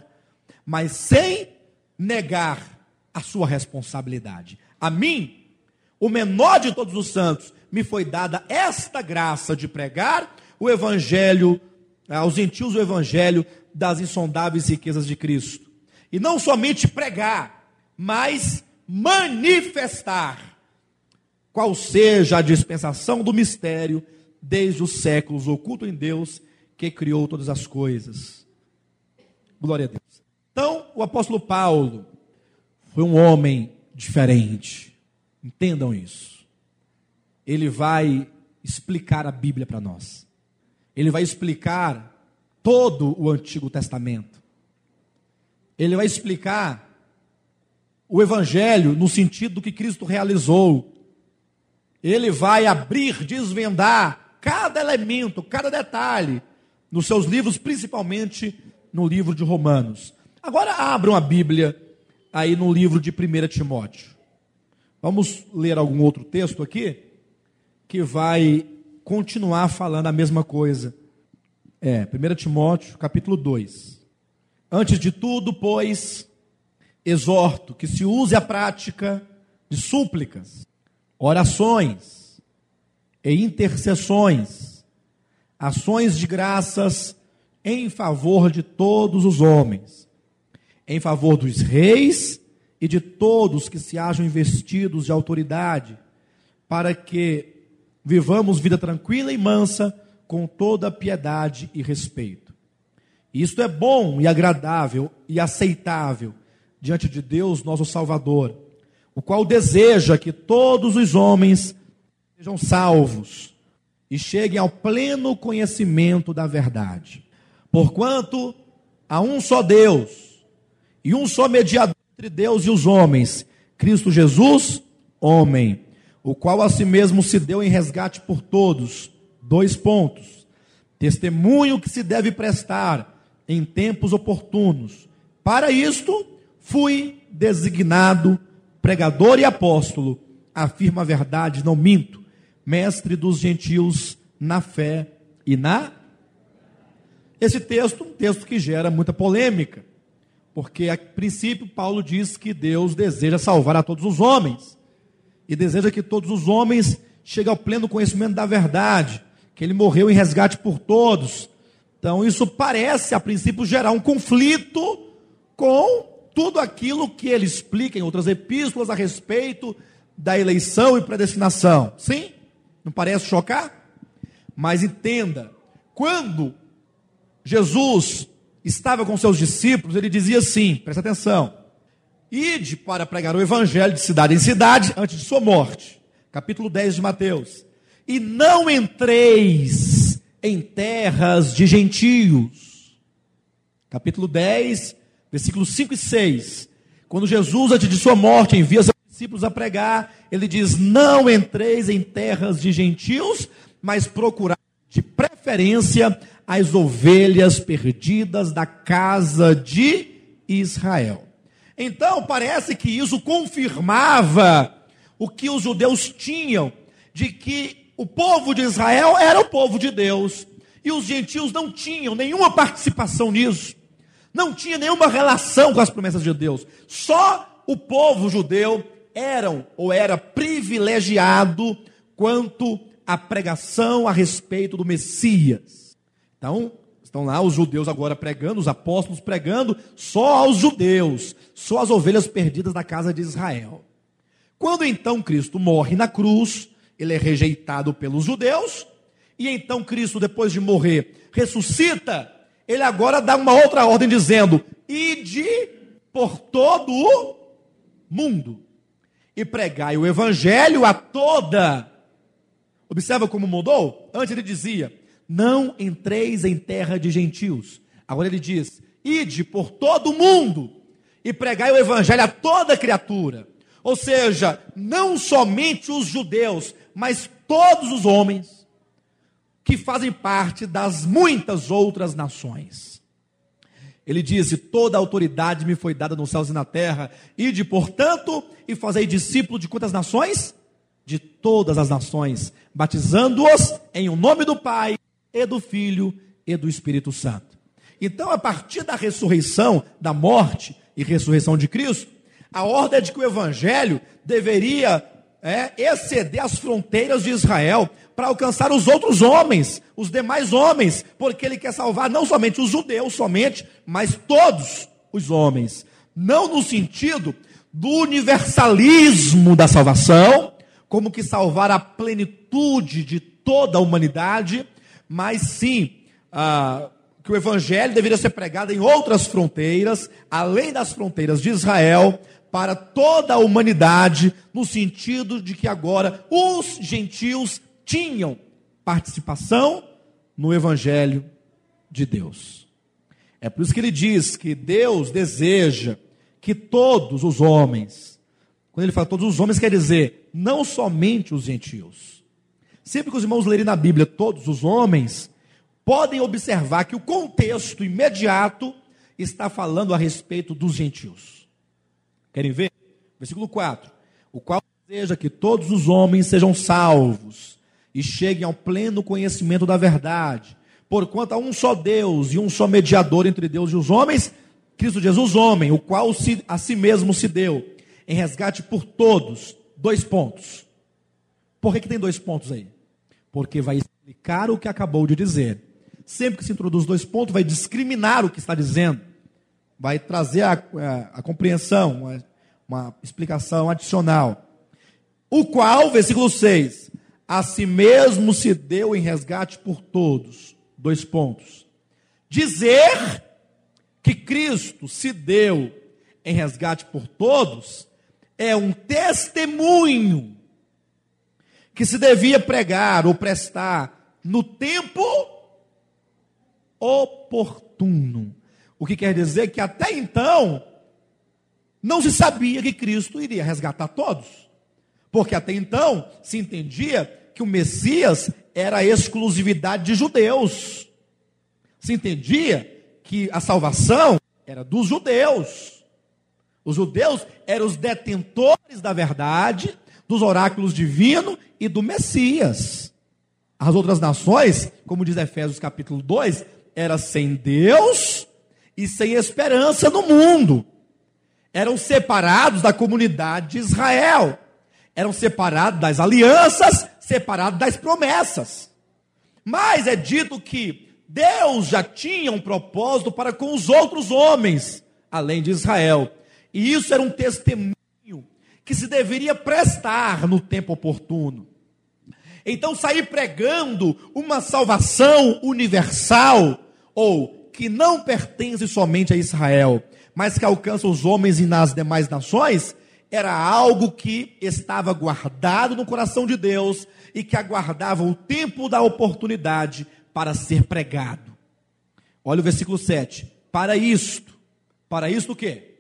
mas sem negar a sua responsabilidade. A mim, o menor de todos os santos, me foi dada esta graça de pregar o evangelho aos gentios o evangelho das insondáveis riquezas de Cristo. E não somente pregar, mas manifestar qual seja a dispensação do mistério desde os séculos oculto em Deus que criou todas as coisas. Glória a Deus. Então, o apóstolo Paulo foi um homem diferente. Entendam isso. Ele vai explicar a Bíblia para nós. Ele vai explicar todo o Antigo Testamento. Ele vai explicar o Evangelho no sentido do que Cristo realizou. Ele vai abrir, desvendar cada elemento, cada detalhe nos seus livros, principalmente no livro de Romanos. Agora abram a Bíblia aí no livro de 1 Timóteo. Vamos ler algum outro texto aqui que vai continuar falando a mesma coisa. É, 1 Timóteo, capítulo 2. Antes de tudo, pois, exorto que se use a prática de súplicas, orações e intercessões, ações de graças em favor de todos os homens, em favor dos reis e de todos que se hajam investidos de autoridade, para que vivamos vida tranquila e mansa, com toda piedade e respeito. Isto é bom e agradável e aceitável diante de Deus, nosso Salvador, o qual deseja que todos os homens sejam salvos e cheguem ao pleno conhecimento da verdade. Porquanto há um só Deus e um só mediador entre Deus e os homens, Cristo Jesus, homem o qual a si mesmo se deu em resgate por todos. Dois pontos. Testemunho que se deve prestar em tempos oportunos. Para isto, fui designado pregador e apóstolo, afirma a verdade, não minto, mestre dos gentios na fé e na. Esse texto, um texto que gera muita polêmica, porque a princípio Paulo diz que Deus deseja salvar a todos os homens e deseja que todos os homens cheguem ao pleno conhecimento da verdade, que ele morreu em resgate por todos. Então, isso parece, a princípio, gerar um conflito com tudo aquilo que ele explica em outras epístolas a respeito da eleição e predestinação. Sim? Não parece chocar? Mas entenda, quando Jesus estava com seus discípulos, ele dizia assim: presta atenção. Ide para pregar o evangelho de cidade em cidade antes de sua morte. Capítulo 10 de Mateus. E não entreis em terras de gentios. Capítulo 10, versículos 5 e 6. Quando Jesus, antes de sua morte, envia seus discípulos a pregar, ele diz: Não entreis em terras de gentios, mas procurai de preferência as ovelhas perdidas da casa de Israel. Então, parece que isso confirmava o que os judeus tinham, de que o povo de Israel era o povo de Deus, e os gentios não tinham nenhuma participação nisso, não tinha nenhuma relação com as promessas de Deus. Só o povo judeu eram ou era privilegiado quanto à pregação a respeito do Messias. Então, Estão lá os judeus agora pregando, os apóstolos pregando só aos judeus, só as ovelhas perdidas da casa de Israel. Quando então Cristo morre na cruz, ele é rejeitado pelos judeus, e então Cristo, depois de morrer, ressuscita, ele agora dá uma outra ordem dizendo: ide por todo o mundo e pregai o evangelho a toda. Observa como mudou? Antes ele dizia: não entreis em terra de gentios. Agora ele diz: ide por todo o mundo e pregai o evangelho a toda criatura. Ou seja, não somente os judeus, mas todos os homens que fazem parte das muitas outras nações. Ele diz: Toda autoridade me foi dada nos céus e na terra, ide, portanto, e fazei discípulo de quantas nações? De todas as nações, batizando-os em o nome do Pai, e do Filho, e do Espírito Santo. Então, a partir da ressurreição, da morte e ressurreição de Cristo, a ordem é de que o evangelho deveria é, exceder as fronteiras de Israel para alcançar os outros homens, os demais homens, porque ele quer salvar não somente os judeus somente, mas todos os homens. Não no sentido do universalismo da salvação, como que salvar a plenitude de toda a humanidade, mas sim ah, que o evangelho deveria ser pregado em outras fronteiras, além das fronteiras de Israel, para toda a humanidade, no sentido de que agora os gentios tinham participação no Evangelho de Deus. É por isso que ele diz que Deus deseja que todos os homens, quando ele fala todos os homens, quer dizer não somente os gentios. Sempre que os irmãos lerem na Bíblia todos os homens, podem observar que o contexto imediato está falando a respeito dos gentios. Querem ver? Versículo 4. O qual deseja que todos os homens sejam salvos e cheguem ao pleno conhecimento da verdade. Porquanto há um só Deus e um só mediador entre Deus e os homens, Cristo Jesus, homem, o qual se, a si mesmo se deu em resgate por todos. Dois pontos. Por que, que tem dois pontos aí? Porque vai explicar o que acabou de dizer. Sempre que se introduz dois pontos, vai discriminar o que está dizendo vai trazer a, a, a compreensão, uma, uma explicação adicional. O qual, versículo 6, a si mesmo se deu em resgate por todos. Dois pontos. Dizer que Cristo se deu em resgate por todos é um testemunho que se devia pregar ou prestar no tempo oportuno. O que quer dizer que até então não se sabia que Cristo iria resgatar todos. Porque até então se entendia que o Messias era a exclusividade de judeus. Se entendia que a salvação era dos judeus. Os judeus eram os detentores da verdade, dos oráculos divinos e do Messias. As outras nações, como diz Efésios capítulo 2, era sem Deus e sem esperança no mundo. Eram separados da comunidade de Israel. Eram separados das alianças, separados das promessas. Mas é dito que Deus já tinha um propósito para com os outros homens, além de Israel. E isso era um testemunho que se deveria prestar no tempo oportuno. Então, sair pregando uma salvação universal, ou que não pertence somente a Israel, mas que alcança os homens e nas demais nações, era algo que estava guardado no coração de Deus e que aguardava o tempo da oportunidade para ser pregado. Olha o versículo 7. Para isto, para isto o quê?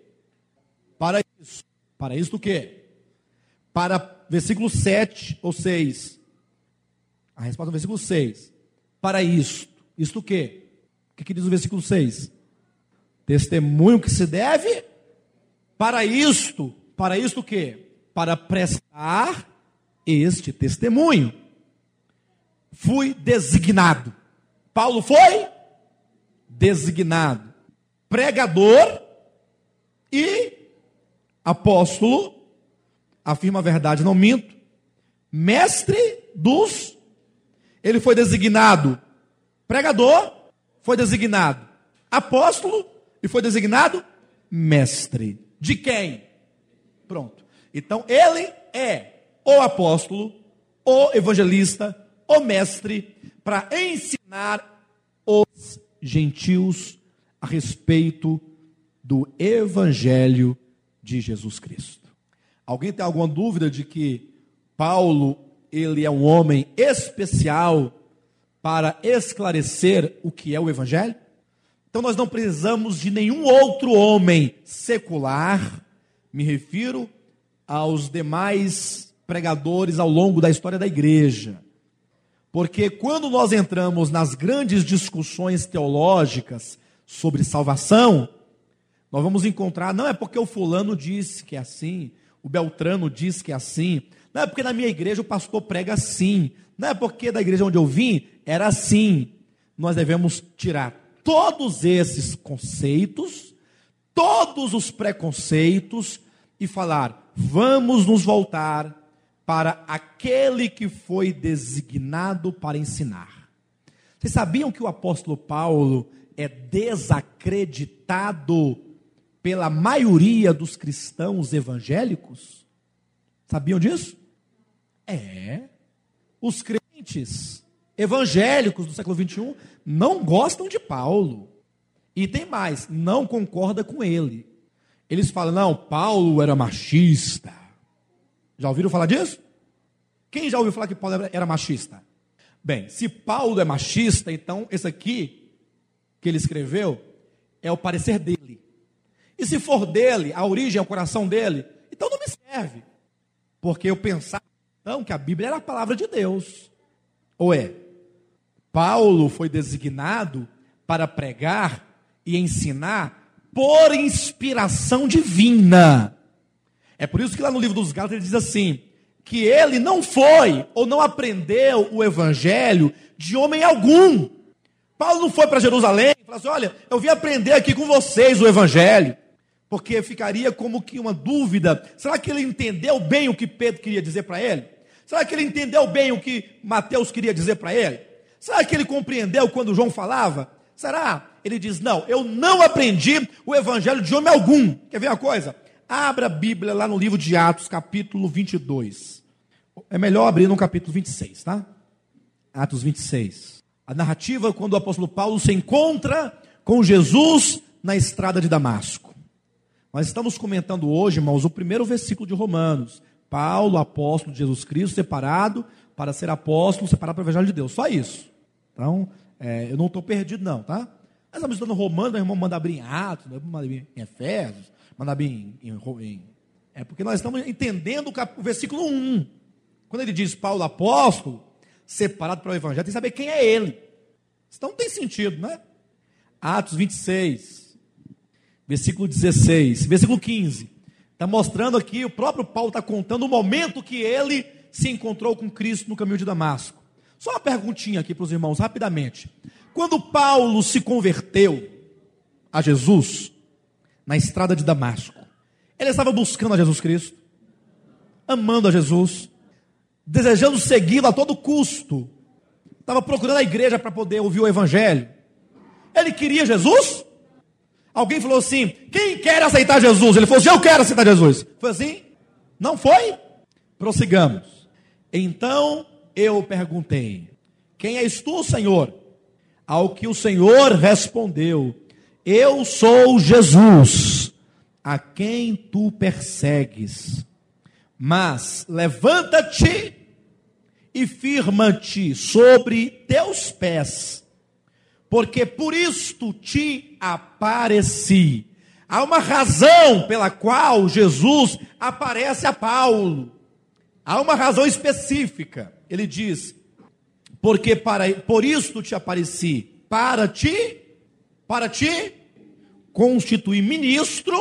Para isso, para isto o quê? Para versículo 7 ou 6. A resposta é versículo 6. Para isto, isto o quê? Que, que diz o versículo 6? Testemunho que se deve para isto. Para isto o quê? Para prestar este testemunho. Fui designado. Paulo foi designado. Pregador e apóstolo. Afirma a verdade, não minto. Mestre dos. Ele foi designado pregador foi designado apóstolo e foi designado mestre. De quem? Pronto. Então ele é o apóstolo, o evangelista, o mestre para ensinar os gentios a respeito do evangelho de Jesus Cristo. Alguém tem alguma dúvida de que Paulo, ele é um homem especial para esclarecer o que é o evangelho? Então nós não precisamos de nenhum outro homem secular, me refiro aos demais pregadores ao longo da história da igreja. Porque quando nós entramos nas grandes discussões teológicas sobre salvação, nós vamos encontrar, não é porque o fulano disse que é assim, o Beltrano disse que é assim, não é porque na minha igreja o pastor prega assim, não é porque da igreja onde eu vim era assim. Nós devemos tirar todos esses conceitos, todos os preconceitos e falar: vamos nos voltar para aquele que foi designado para ensinar. Vocês sabiam que o apóstolo Paulo é desacreditado pela maioria dos cristãos evangélicos? Sabiam disso? É. Os crentes evangélicos do século 21 não gostam de Paulo. E tem mais, não concorda com ele. Eles falam: "Não, Paulo era machista". Já ouviram falar disso? Quem já ouviu falar que Paulo era machista? Bem, se Paulo é machista, então esse aqui que ele escreveu é o parecer dele. E se for dele, a origem é o coração dele, então não me serve. Porque eu pensava então que a Bíblia era a palavra de Deus. Ou é? Paulo foi designado para pregar e ensinar por inspiração divina. É por isso que lá no livro dos Gálatas ele diz assim: que ele não foi ou não aprendeu o evangelho de homem algum. Paulo não foi para Jerusalém e falou assim: olha, eu vim aprender aqui com vocês o evangelho. Porque ficaria como que uma dúvida: será que ele entendeu bem o que Pedro queria dizer para ele? Será que ele entendeu bem o que Mateus queria dizer para ele? Será que ele compreendeu quando João falava? Será? Ele diz: Não, eu não aprendi o evangelho de homem algum. Quer ver uma coisa? Abra a Bíblia lá no livro de Atos, capítulo 22. É melhor abrir no capítulo 26, tá? Atos 26. A narrativa quando o apóstolo Paulo se encontra com Jesus na estrada de Damasco. Nós estamos comentando hoje, irmãos, o primeiro versículo de Romanos. Paulo, apóstolo de Jesus Cristo, separado para ser apóstolo, separado para o evangelho de Deus. Só isso. Então, é, eu não estou perdido, não, tá? Nós estamos estudando Romanos, nós vamos mandar abrir em Atos, nós vamos mandar abrir em Efésios, mandar bem em, em, é porque nós estamos entendendo o, cap, o versículo 1. Quando ele diz Paulo apóstolo, separado para o evangelho, tem que saber quem é ele. Então não tem sentido, né? Atos 26, versículo 16, versículo 15. Está mostrando aqui, o próprio Paulo está contando o momento que ele se encontrou com Cristo no caminho de Damasco. Só uma perguntinha aqui para os irmãos, rapidamente. Quando Paulo se converteu a Jesus, na estrada de Damasco. Ele estava buscando a Jesus Cristo, amando a Jesus, desejando segui-lo a todo custo. Estava procurando a igreja para poder ouvir o Evangelho. Ele queria Jesus? Alguém falou assim: quem quer aceitar Jesus? Ele falou assim: eu quero aceitar Jesus. Foi assim? Não foi? Prossigamos. Então eu perguntei: quem és tu, Senhor? Ao que o Senhor respondeu: eu sou Jesus, a quem tu persegues. Mas levanta-te e firma-te sobre teus pés, porque por isto te apareci. Há uma razão pela qual Jesus aparece a Paulo. Há uma razão específica. Ele diz: porque para, por isto te apareci, para te para te constituir ministro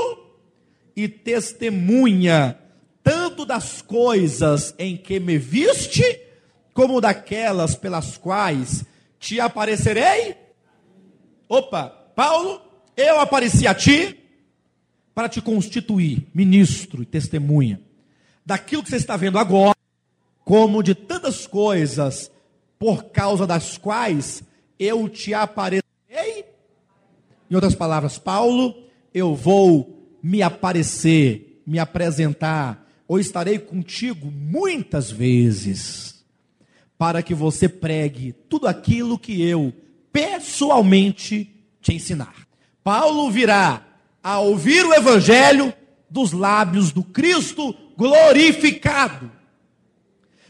e testemunha, tanto das coisas em que me viste, como daquelas pelas quais te aparecerei. Opa, Paulo, eu apareci a ti para te constituir ministro e testemunha daquilo que você está vendo agora, como de tantas coisas por causa das quais eu te aparecerei. Em outras palavras, Paulo, eu vou me aparecer, me apresentar, ou estarei contigo muitas vezes, para que você pregue tudo aquilo que eu pessoalmente te ensinar. Paulo virá a ouvir o evangelho dos lábios do Cristo glorificado.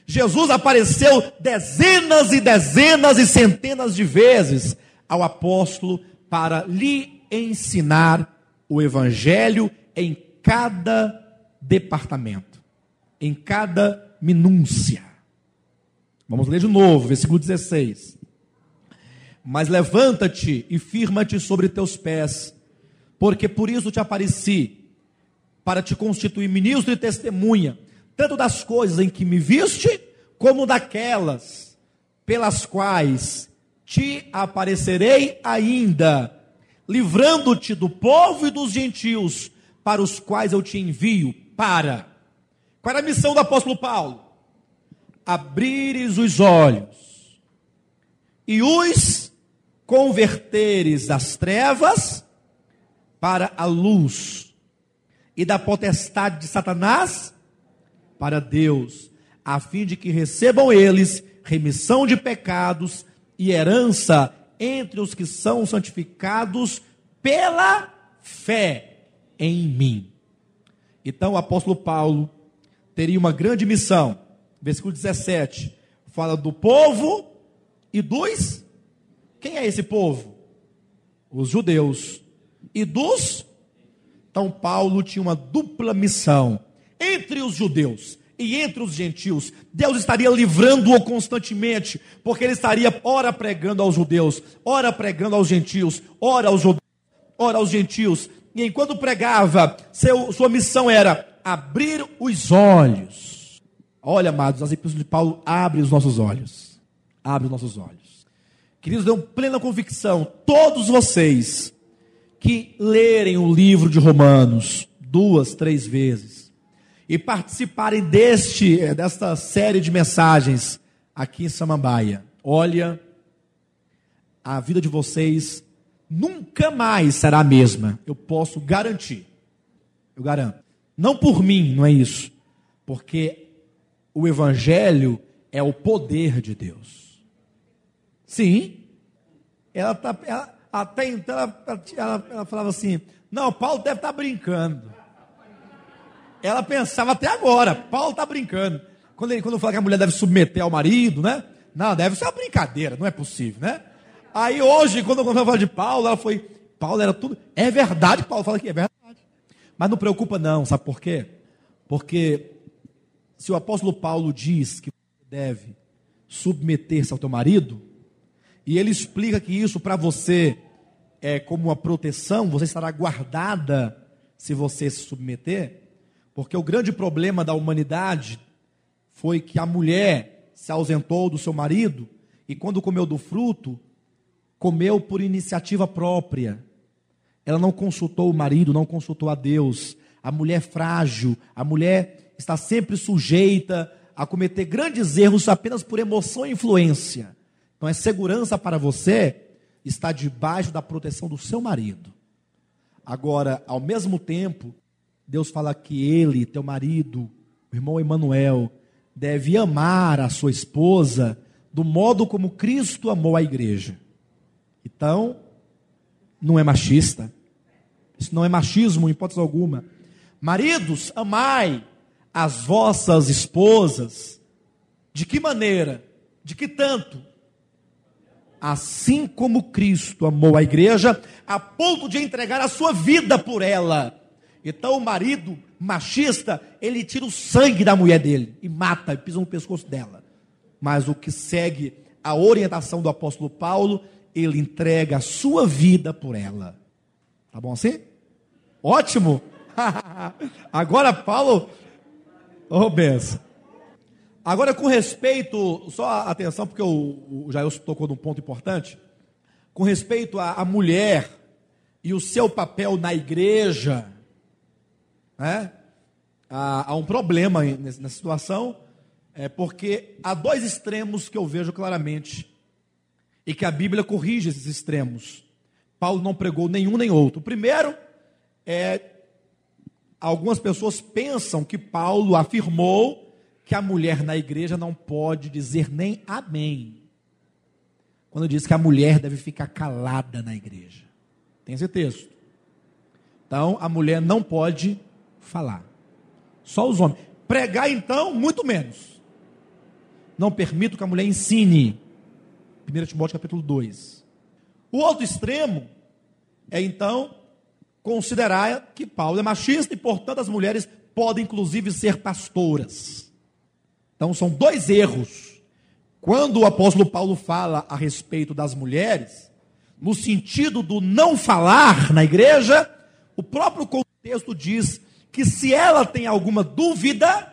Jesus apareceu dezenas e dezenas e centenas de vezes ao apóstolo para lhe ensinar o evangelho em cada departamento, em cada minúcia. Vamos ler de novo, versículo 16. Mas levanta-te e firma-te sobre teus pés, porque por isso te apareci, para te constituir ministro e testemunha, tanto das coisas em que me viste, como daquelas pelas quais te aparecerei ainda, livrando-te do povo e dos gentios, para os quais eu te envio, para. Qual era a missão do apóstolo Paulo? Abrires os olhos e os converteres das trevas para a luz e da potestade de Satanás para Deus, a fim de que recebam eles remissão de pecados e herança entre os que são santificados pela fé em mim. Então o apóstolo Paulo teria uma grande missão. Versículo 17 fala do povo e dos. Quem é esse povo? Os judeus. E dos. Então Paulo tinha uma dupla missão. Entre os judeus e entre os gentios, Deus estaria livrando-o constantemente, porque ele estaria ora pregando aos judeus, ora pregando aos gentios, ora aos judeus, ora aos gentios. E enquanto pregava, seu, sua missão era abrir os olhos. Olha, amados, as epístolas de Paulo abrem os nossos olhos. Abre os nossos olhos. Queridos, dão plena convicção, todos vocês que lerem o livro de Romanos duas, três vezes e participarem deste, eh, desta série de mensagens aqui em Samambaia, olha, a vida de vocês nunca mais será a mesma. Eu posso garantir. Eu garanto. Não por mim, não é isso. Porque o Evangelho é o poder de Deus. Sim. Ela tá, ela, até então ela, ela, ela, falava assim: não, Paulo deve estar tá brincando. Ela pensava até agora, Paulo está brincando. Quando ele quando fala que a mulher deve submeter ao marido, né? Não, deve ser uma brincadeira, não é possível, né? Aí hoje, quando eu falo de Paulo, ela foi. Paulo era tudo. É verdade, Paulo fala que é verdade. Mas não preocupa, não, sabe por quê? Porque se o apóstolo Paulo diz que deve submeter-se ao teu marido, e ele explica que isso para você é como uma proteção, você estará guardada se você se submeter, porque o grande problema da humanidade foi que a mulher se ausentou do seu marido e quando comeu do fruto, comeu por iniciativa própria. Ela não consultou o marido, não consultou a Deus. A mulher frágil, a mulher está sempre sujeita a cometer grandes erros apenas por emoção e influência. Então é segurança para você estar debaixo da proteção do seu marido. Agora, ao mesmo tempo, Deus fala que ele, teu marido, o irmão Emanuel, deve amar a sua esposa do modo como Cristo amou a igreja. Então, não é machista. Isso não é machismo em hipótese alguma. Maridos, amai as vossas esposas. De que maneira? De que tanto? Assim como Cristo amou a igreja, a ponto de entregar a sua vida por ela. Então o marido machista, ele tira o sangue da mulher dele e mata, e pisa no pescoço dela. Mas o que segue a orientação do apóstolo Paulo ele entrega a sua vida por ela. Tá bom assim? Ótimo! Agora, Paulo. Oh, benção. Agora, com respeito, só atenção, porque o, o Jair tocou num ponto importante. Com respeito à, mulher e o seu papel na igreja, né? há, há um problema nessa situação, é porque há dois extremos que eu vejo claramente e que a Bíblia corrige esses extremos. Paulo não pregou nenhum nem outro. O primeiro é algumas pessoas pensam que Paulo afirmou que a mulher na igreja não pode dizer nem amém. quando diz que a mulher deve ficar calada na igreja. Tem esse texto. Então, a mulher não pode falar. Só os homens. Pregar, então, muito menos. Não permito que a mulher ensine. 1 Timóteo capítulo 2. O outro extremo é, então, considerar que Paulo é machista e, portanto, as mulheres podem, inclusive, ser pastoras. Então, são dois erros. Quando o apóstolo Paulo fala a respeito das mulheres, no sentido do não falar na igreja, o próprio contexto diz que se ela tem alguma dúvida,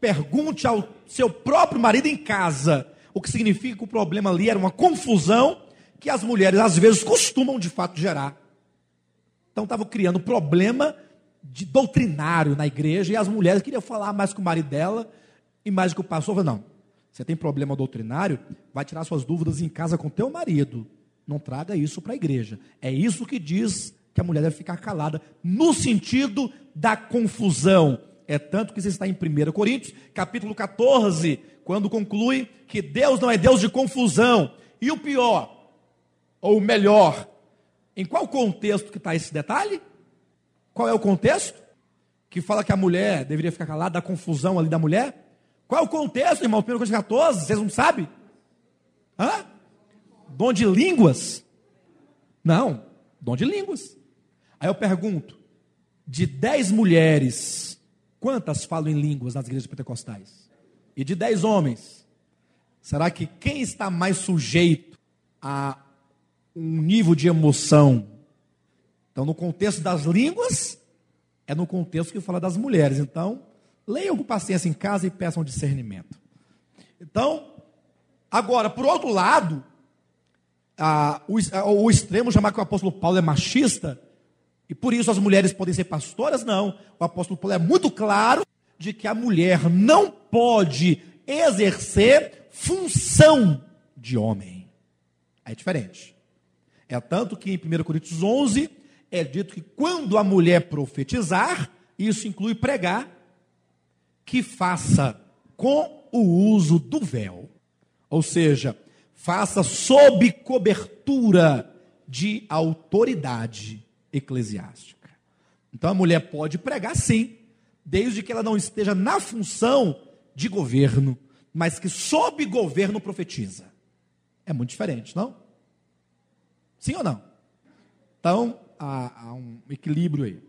pergunte ao seu próprio marido em casa. O que significa que o problema ali era uma confusão que as mulheres às vezes costumam de fato gerar. Então estava criando problema de doutrinário na igreja e as mulheres queriam falar mais com o marido dela e mais com o pastor. Falei, não, você tem problema doutrinário, vai tirar suas dúvidas em casa com teu marido. Não traga isso para a igreja. É isso que diz que a mulher deve ficar calada, no sentido da confusão. É tanto que isso está em 1 Coríntios, capítulo 14, quando conclui que Deus não é Deus de confusão. E o pior, ou o melhor, em qual contexto que está esse detalhe? Qual é o contexto? Que fala que a mulher deveria ficar calada da confusão ali da mulher? Qual é o contexto, irmão? 1 Coríntios 14, vocês não sabem? Hã? Dom de línguas? Não, dom de línguas. Aí eu pergunto: de 10 mulheres, quantas falam em línguas nas igrejas pentecostais? E de 10 homens, será que quem está mais sujeito a um nível de emoção. Então, no contexto das línguas, é no contexto que fala das mulheres. Então, leiam com paciência em casa e peçam discernimento. Então, agora, por outro lado, o, o extremo chamar que o apóstolo Paulo é machista, e por isso as mulheres podem ser pastoras, não. O apóstolo Paulo é muito claro de que a mulher não pode exercer função de homem. É diferente. É tanto que em 1 Coríntios 11 é dito que quando a mulher profetizar, isso inclui pregar, que faça com o uso do véu. Ou seja, faça sob cobertura de autoridade eclesiástica. Então a mulher pode pregar sim, desde que ela não esteja na função de governo, mas que sob governo profetiza. É muito diferente, não? Sim ou não? Então, há, há um equilíbrio aí.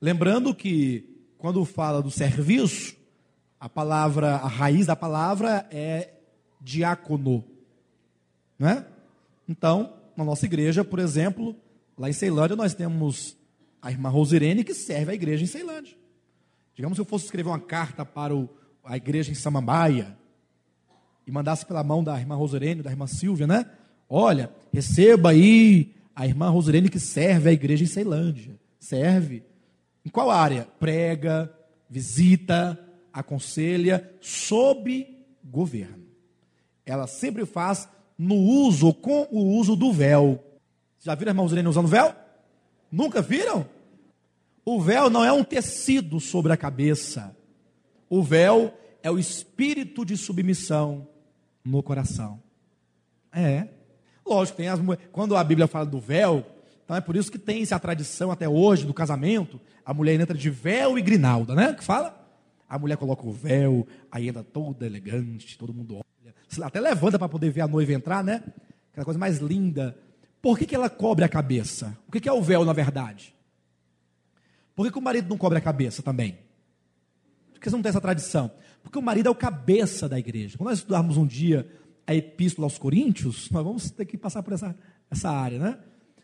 Lembrando que, quando fala do serviço, a palavra, a raiz da palavra é diácono. Não é? Então, na nossa igreja, por exemplo, lá em Ceilândia, nós temos a irmã Rosirene que serve a igreja em Ceilândia. Digamos que eu fosse escrever uma carta para o, a igreja em Samambaia e mandasse pela mão da irmã Rosirene, da irmã Silvia, né? Olha, receba aí a irmã Rosirene que serve a igreja em Ceilândia. Serve. Em qual área? Prega, visita, aconselha, sob governo. Ela sempre faz no uso, com o uso do véu. Já viram a irmã Rosirene usando véu? Nunca viram? O véu não é um tecido sobre a cabeça. O véu é o espírito de submissão no coração. É. Lógico, tem as quando a Bíblia fala do véu, então é por isso que tem essa tradição até hoje do casamento, a mulher entra de véu e grinalda, né? Que fala? A mulher coloca o véu, aí entra toda elegante, todo mundo olha, até levanta para poder ver a noiva entrar, né? Aquela coisa mais linda. Por que, que ela cobre a cabeça? O que, que é o véu, na verdade? Por que, que o marido não cobre a cabeça também? Por que não tem essa tradição? Porque o marido é o cabeça da igreja. Quando nós estudarmos um dia a epístola aos Coríntios, nós vamos ter que passar por essa, essa área, né?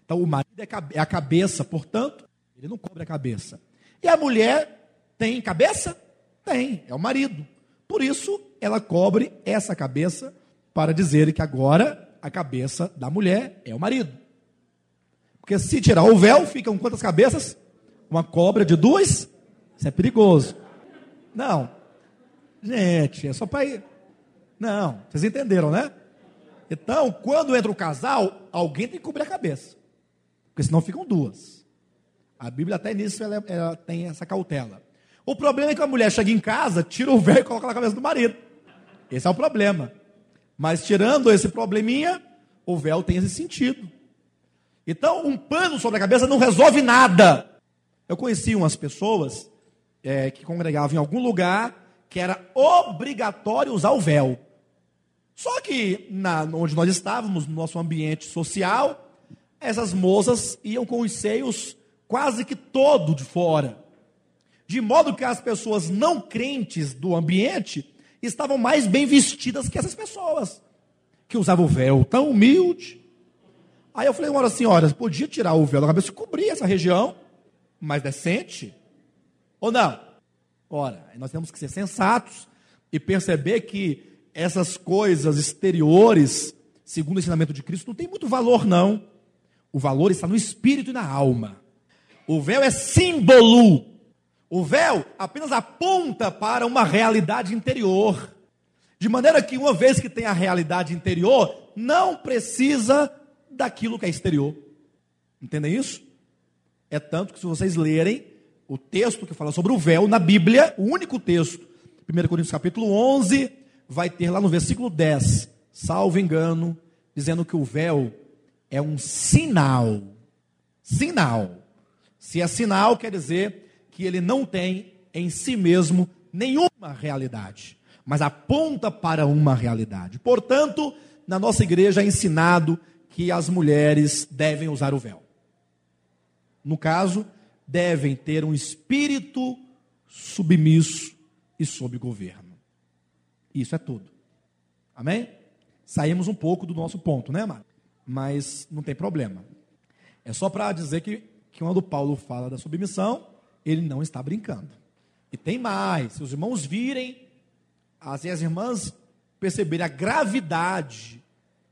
Então, o marido é, é a cabeça, portanto, ele não cobre a cabeça. E a mulher tem cabeça? Tem, é o marido. Por isso, ela cobre essa cabeça para dizer que agora a cabeça da mulher é o marido. Porque se tirar o véu, ficam quantas cabeças? Uma cobra de duas? Isso é perigoso. Não. Gente, é só para ir. Não, vocês entenderam, né? Então, quando entra o casal, alguém tem que cobrir a cabeça. Porque senão ficam duas. A Bíblia até nisso ela, ela tem essa cautela. O problema é que a mulher chega em casa, tira o véu e coloca na cabeça do marido. Esse é o problema. Mas tirando esse probleminha, o véu tem esse sentido. Então, um pano sobre a cabeça não resolve nada. Eu conheci umas pessoas é, que congregavam em algum lugar que era obrigatório usar o véu. Só que na, onde nós estávamos, no nosso ambiente social, essas moças iam com os seios quase que todo de fora. De modo que as pessoas não crentes do ambiente estavam mais bem vestidas que essas pessoas, que usavam o véu tão humilde. Aí eu falei, uma senhora, podia tirar o véu da cabeça e cobrir essa região mais decente? Ou não? Ora, nós temos que ser sensatos e perceber que essas coisas exteriores, segundo o ensinamento de Cristo, não tem muito valor, não. O valor está no espírito e na alma. O véu é símbolo. O véu apenas aponta para uma realidade interior. De maneira que, uma vez que tem a realidade interior, não precisa daquilo que é exterior. Entendem isso? É tanto que, se vocês lerem o texto que fala sobre o véu na Bíblia, o único texto, 1 Coríntios capítulo 11, vai ter lá no versículo 10, salvo engano, dizendo que o véu é um sinal. Sinal. Se é sinal, quer dizer que ele não tem em si mesmo nenhuma realidade, mas aponta para uma realidade. Portanto, na nossa igreja é ensinado que as mulheres devem usar o véu. No caso, devem ter um espírito submisso e sob governo. Isso é tudo. Amém? Saímos um pouco do nosso ponto, né, Marco? Mas não tem problema. É só para dizer que, que quando Paulo fala da submissão, ele não está brincando. E tem mais. Se os irmãos virem, as, as irmãs perceberem a gravidade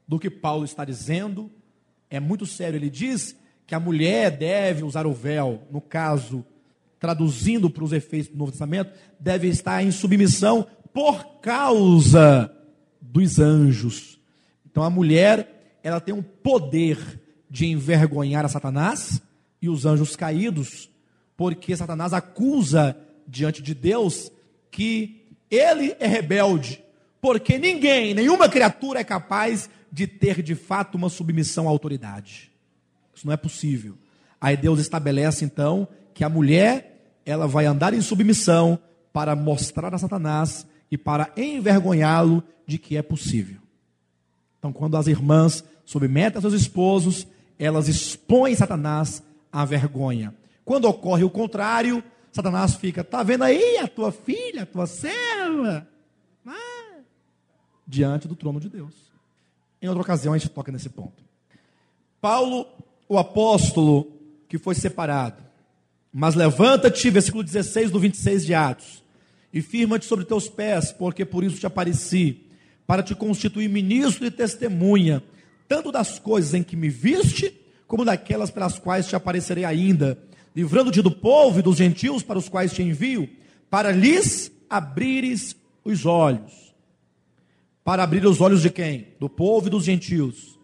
do que Paulo está dizendo, é muito sério. Ele diz que a mulher deve usar o véu, no caso, traduzindo para os efeitos do Novo Testamento, deve estar em submissão por causa dos anjos. Então a mulher, ela tem um poder de envergonhar a Satanás e os anjos caídos, porque Satanás acusa diante de Deus que ele é rebelde, porque ninguém, nenhuma criatura é capaz de ter de fato uma submissão à autoridade. Isso não é possível. Aí Deus estabelece então que a mulher, ela vai andar em submissão para mostrar a Satanás e para envergonhá-lo de que é possível. Então, quando as irmãs submetem seus esposos, elas expõem Satanás à vergonha. Quando ocorre o contrário, Satanás fica, tá vendo aí a tua filha, a tua serva? Ah, diante do trono de Deus. Em outra ocasião a gente toca nesse ponto. Paulo, o apóstolo que foi separado, mas levanta-te, versículo 16 do 26 de Atos e firma-te sobre teus pés, porque por isso te apareci, para te constituir ministro e testemunha, tanto das coisas em que me viste, como daquelas pelas quais te aparecerei ainda, livrando-te do povo e dos gentios para os quais te envio, para lhes abrires os olhos. Para abrir os olhos de quem? Do povo e dos gentios.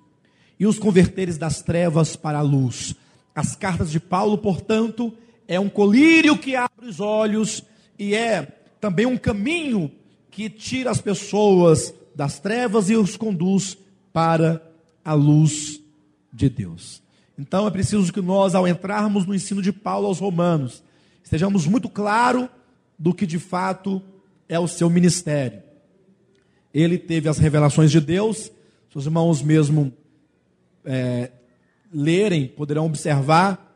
E os converteres das trevas para a luz. As cartas de Paulo, portanto, é um colírio que abre os olhos e é também um caminho que tira as pessoas das trevas e os conduz para a luz de Deus. Então é preciso que nós, ao entrarmos no ensino de Paulo aos Romanos, estejamos muito claro do que de fato é o seu ministério. Ele teve as revelações de Deus, seus irmãos mesmo é, lerem, poderão observar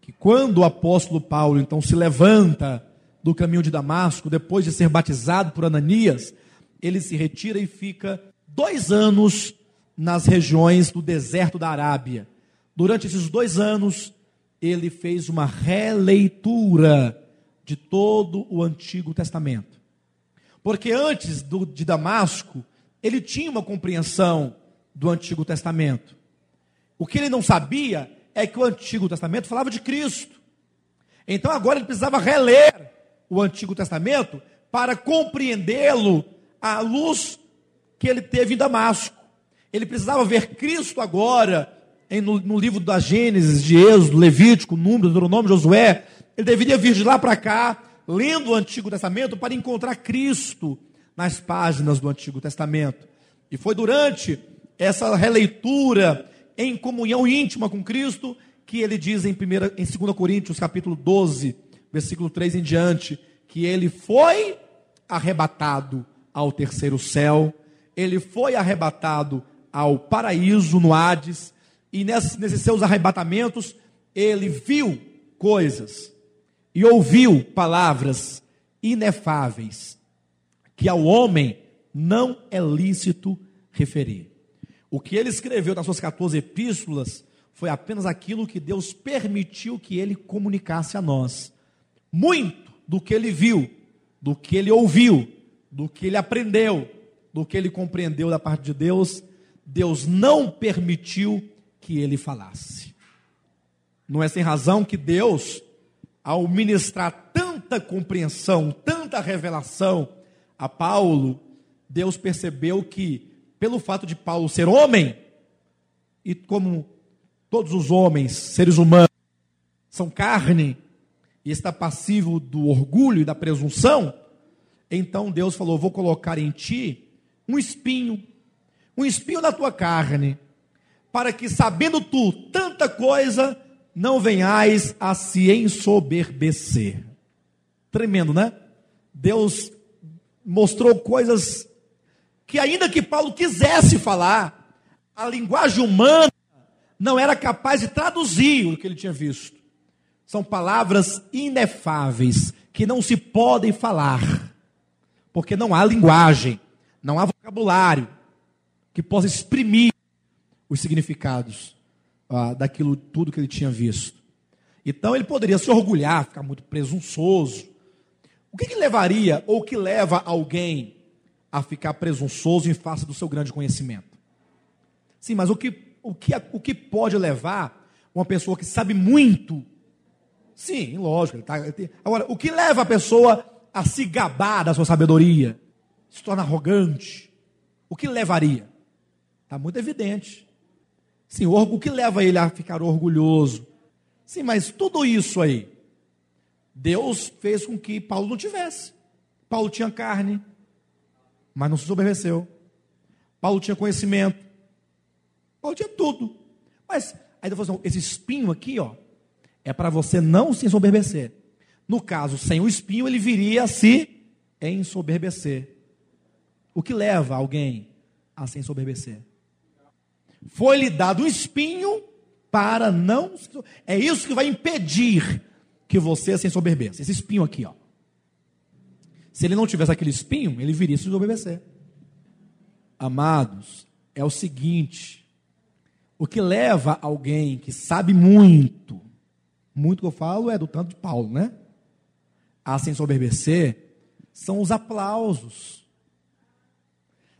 que quando o apóstolo Paulo então se levanta do caminho de Damasco, depois de ser batizado por Ananias, ele se retira e fica dois anos nas regiões do deserto da Arábia. Durante esses dois anos, ele fez uma releitura de todo o Antigo Testamento. Porque antes do, de Damasco, ele tinha uma compreensão do Antigo Testamento. O que ele não sabia é que o Antigo Testamento falava de Cristo. Então agora ele precisava reler o Antigo Testamento para compreendê-lo à luz que ele teve em Damasco. Ele precisava ver Cristo agora em, no, no, livro da Gênesis, de Êxodo, Levítico, Número, Deuteronômio, Josué. Ele deveria vir de lá para cá, lendo o Antigo Testamento, para encontrar Cristo nas páginas do Antigo Testamento. E foi durante essa releitura em comunhão íntima com Cristo, que ele diz em, primeira, em 2 Coríntios, capítulo 12, versículo 3 em diante, que ele foi arrebatado ao terceiro céu, ele foi arrebatado ao paraíso no Hades, e nesses, seus arrebatamentos, ele viu coisas e ouviu palavras inefáveis que ao homem não é lícito referir. O que ele escreveu nas suas 14 epístolas foi apenas aquilo que Deus permitiu que ele comunicasse a nós. Muito do que ele viu, do que ele ouviu, do que ele aprendeu, do que ele compreendeu da parte de Deus, Deus não permitiu que ele falasse. Não é sem razão que Deus, ao ministrar tanta compreensão, tanta revelação a Paulo, Deus percebeu que, pelo fato de Paulo ser homem, e como todos os homens, seres humanos, são carne, e está passivo do orgulho e da presunção, então Deus falou: Vou colocar em ti um espinho, um espinho na tua carne, para que, sabendo tu tanta coisa, não venhais a se ensoberbecer. Tremendo, né? Deus mostrou coisas que, ainda que Paulo quisesse falar, a linguagem humana não era capaz de traduzir o que ele tinha visto. São palavras inefáveis que não se podem falar, porque não há linguagem, não há vocabulário que possa exprimir os significados ah, daquilo tudo que ele tinha visto. Então ele poderia se orgulhar, ficar muito presunçoso. O que, que levaria ou que leva alguém a ficar presunçoso em face do seu grande conhecimento? Sim, mas o que, o que, o que pode levar uma pessoa que sabe muito? Sim, lógico. Tá, agora, o que leva a pessoa a se gabar da sua sabedoria? Se torna arrogante? O que levaria? Está muito evidente. Sim, o que leva ele a ficar orgulhoso? Sim, mas tudo isso aí, Deus fez com que Paulo não tivesse. Paulo tinha carne, mas não se sobreviveu. Paulo tinha conhecimento. Paulo tinha tudo. Mas aí Deus falou assim, esse espinho aqui, ó, é para você não se ensoberbecer. No caso, sem o espinho, ele viria a se ensoberbecer. O que leva alguém a se ensoberbecer? Foi-lhe dado um espinho para não. É isso que vai impedir que você se ensoberbeça. Esse espinho aqui, ó. Se ele não tivesse aquele espinho, ele viria se ensoberbecer. Amados, é o seguinte: o que leva alguém que sabe muito, muito que eu falo é do tanto de Paulo, né? A se ensoberbecer, são os aplausos.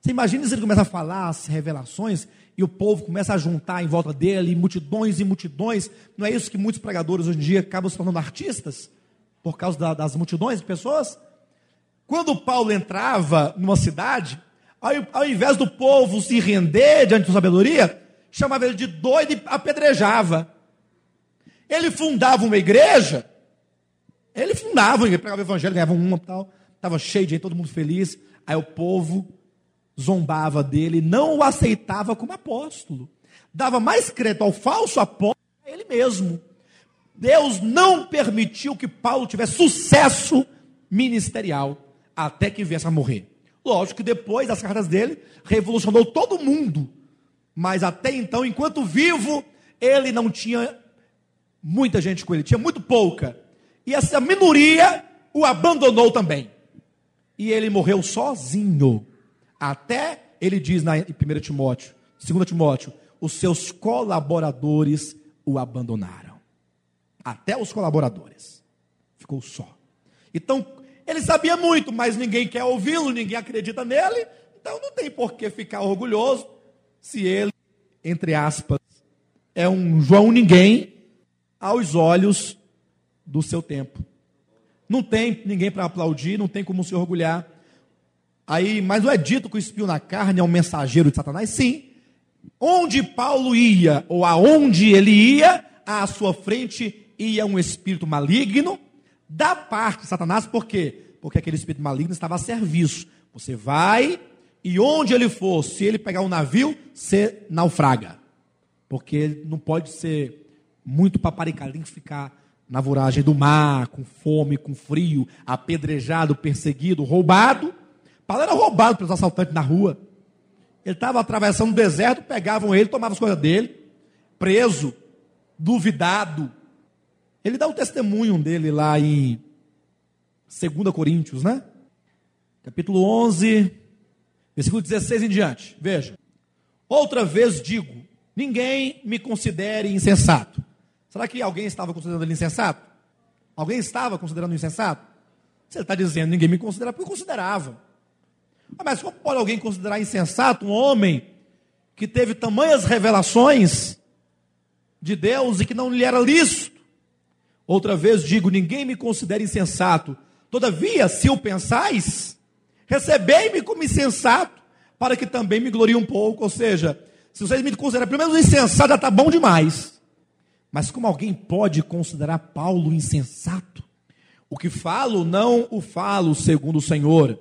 Você imagina se ele começa a falar as revelações e o povo começa a juntar em volta dele, multidões e multidões. Não é isso que muitos pregadores hoje em dia acabam se tornando artistas? Por causa da, das multidões de pessoas? Quando Paulo entrava numa cidade, ao, ao invés do povo se render diante da sabedoria, chamava ele de doido e apedrejava. Ele fundava uma igreja, ele fundava, ele pregava o evangelho, ganhava uma tal, estava cheio de gente, todo mundo feliz. Aí o povo zombava dele, não o aceitava como apóstolo. Dava mais crédito ao falso apóstolo a ele mesmo. Deus não permitiu que Paulo tivesse sucesso ministerial até que viesse a morrer. Lógico que depois das cartas dele, revolucionou todo mundo. Mas até então, enquanto vivo, ele não tinha muita gente com ele, tinha muito pouca. E essa minoria o abandonou também. E ele morreu sozinho. Até ele diz na, em 1 Timóteo, 2 Timóteo, os seus colaboradores o abandonaram. Até os colaboradores. Ficou só. Então, ele sabia muito, mas ninguém quer ouvi-lo, ninguém acredita nele. Então não tem por que ficar orgulhoso se ele, entre aspas, é um João ninguém aos olhos do seu tempo. Não tem ninguém para aplaudir, não tem como se orgulhar. Aí, mas não é dito que o espinho na carne é um mensageiro de Satanás? Sim. Onde Paulo ia, ou aonde ele ia, à sua frente ia um espírito maligno da parte de Satanás, por quê? Porque aquele espírito maligno estava a serviço. Você vai e onde ele for, se ele pegar um navio, você naufraga. Porque ele não pode ser muito paparicado, tem que ficar na voragem do mar, com fome, com frio, apedrejado, perseguido, roubado. Paulo era roubado pelos assaltantes na rua. Ele estava atravessando o deserto, pegavam ele, tomavam as coisas dele, preso, duvidado. Ele dá o testemunho dele lá em 2 Coríntios, né? Capítulo 11, versículo 16 em diante. Veja. Outra vez digo: ninguém me considere insensato. Será que alguém estava considerando ele insensato? Alguém estava considerando insensato? Você está dizendo, ninguém me considera, porque eu considerava. Ah, mas como pode alguém considerar insensato um homem que teve tamanhas revelações de Deus e que não lhe era lícito? Outra vez digo: ninguém me considera insensato. Todavia, se o pensais, recebei-me como insensato, para que também me glorie um pouco. Ou seja, se vocês me considerarem pelo menos insensato, já está bom demais. Mas como alguém pode considerar Paulo insensato? O que falo, não o falo segundo o Senhor,